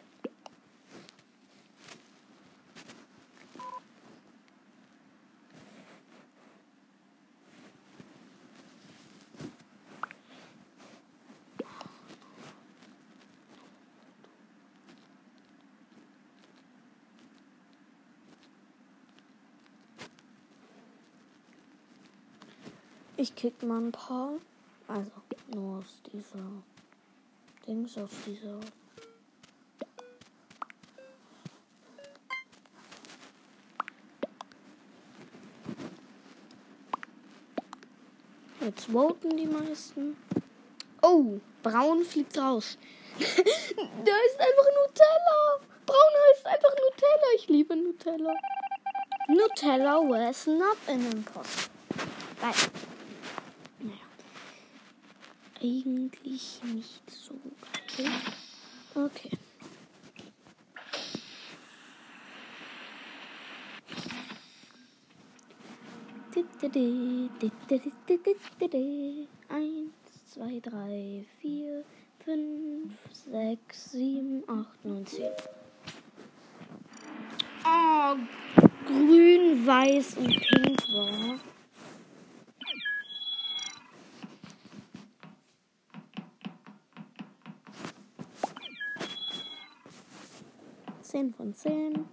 Ich kick mal ein paar. Also nur aus dieser Dings, aus dieser. Jetzt voten die meisten. Oh, Braun fliegt raus. da ist einfach Nutella. Braun heißt einfach Nutella. Ich liebe Nutella. Nutella was not an imposter. Geil. Naja. Eigentlich nicht so geil. Okay. Eins, zwei, drei, vier, fünf, sechs, sieben, acht, neun, zehn. Oh, grün, weiß und pink war. Zehn von zehn.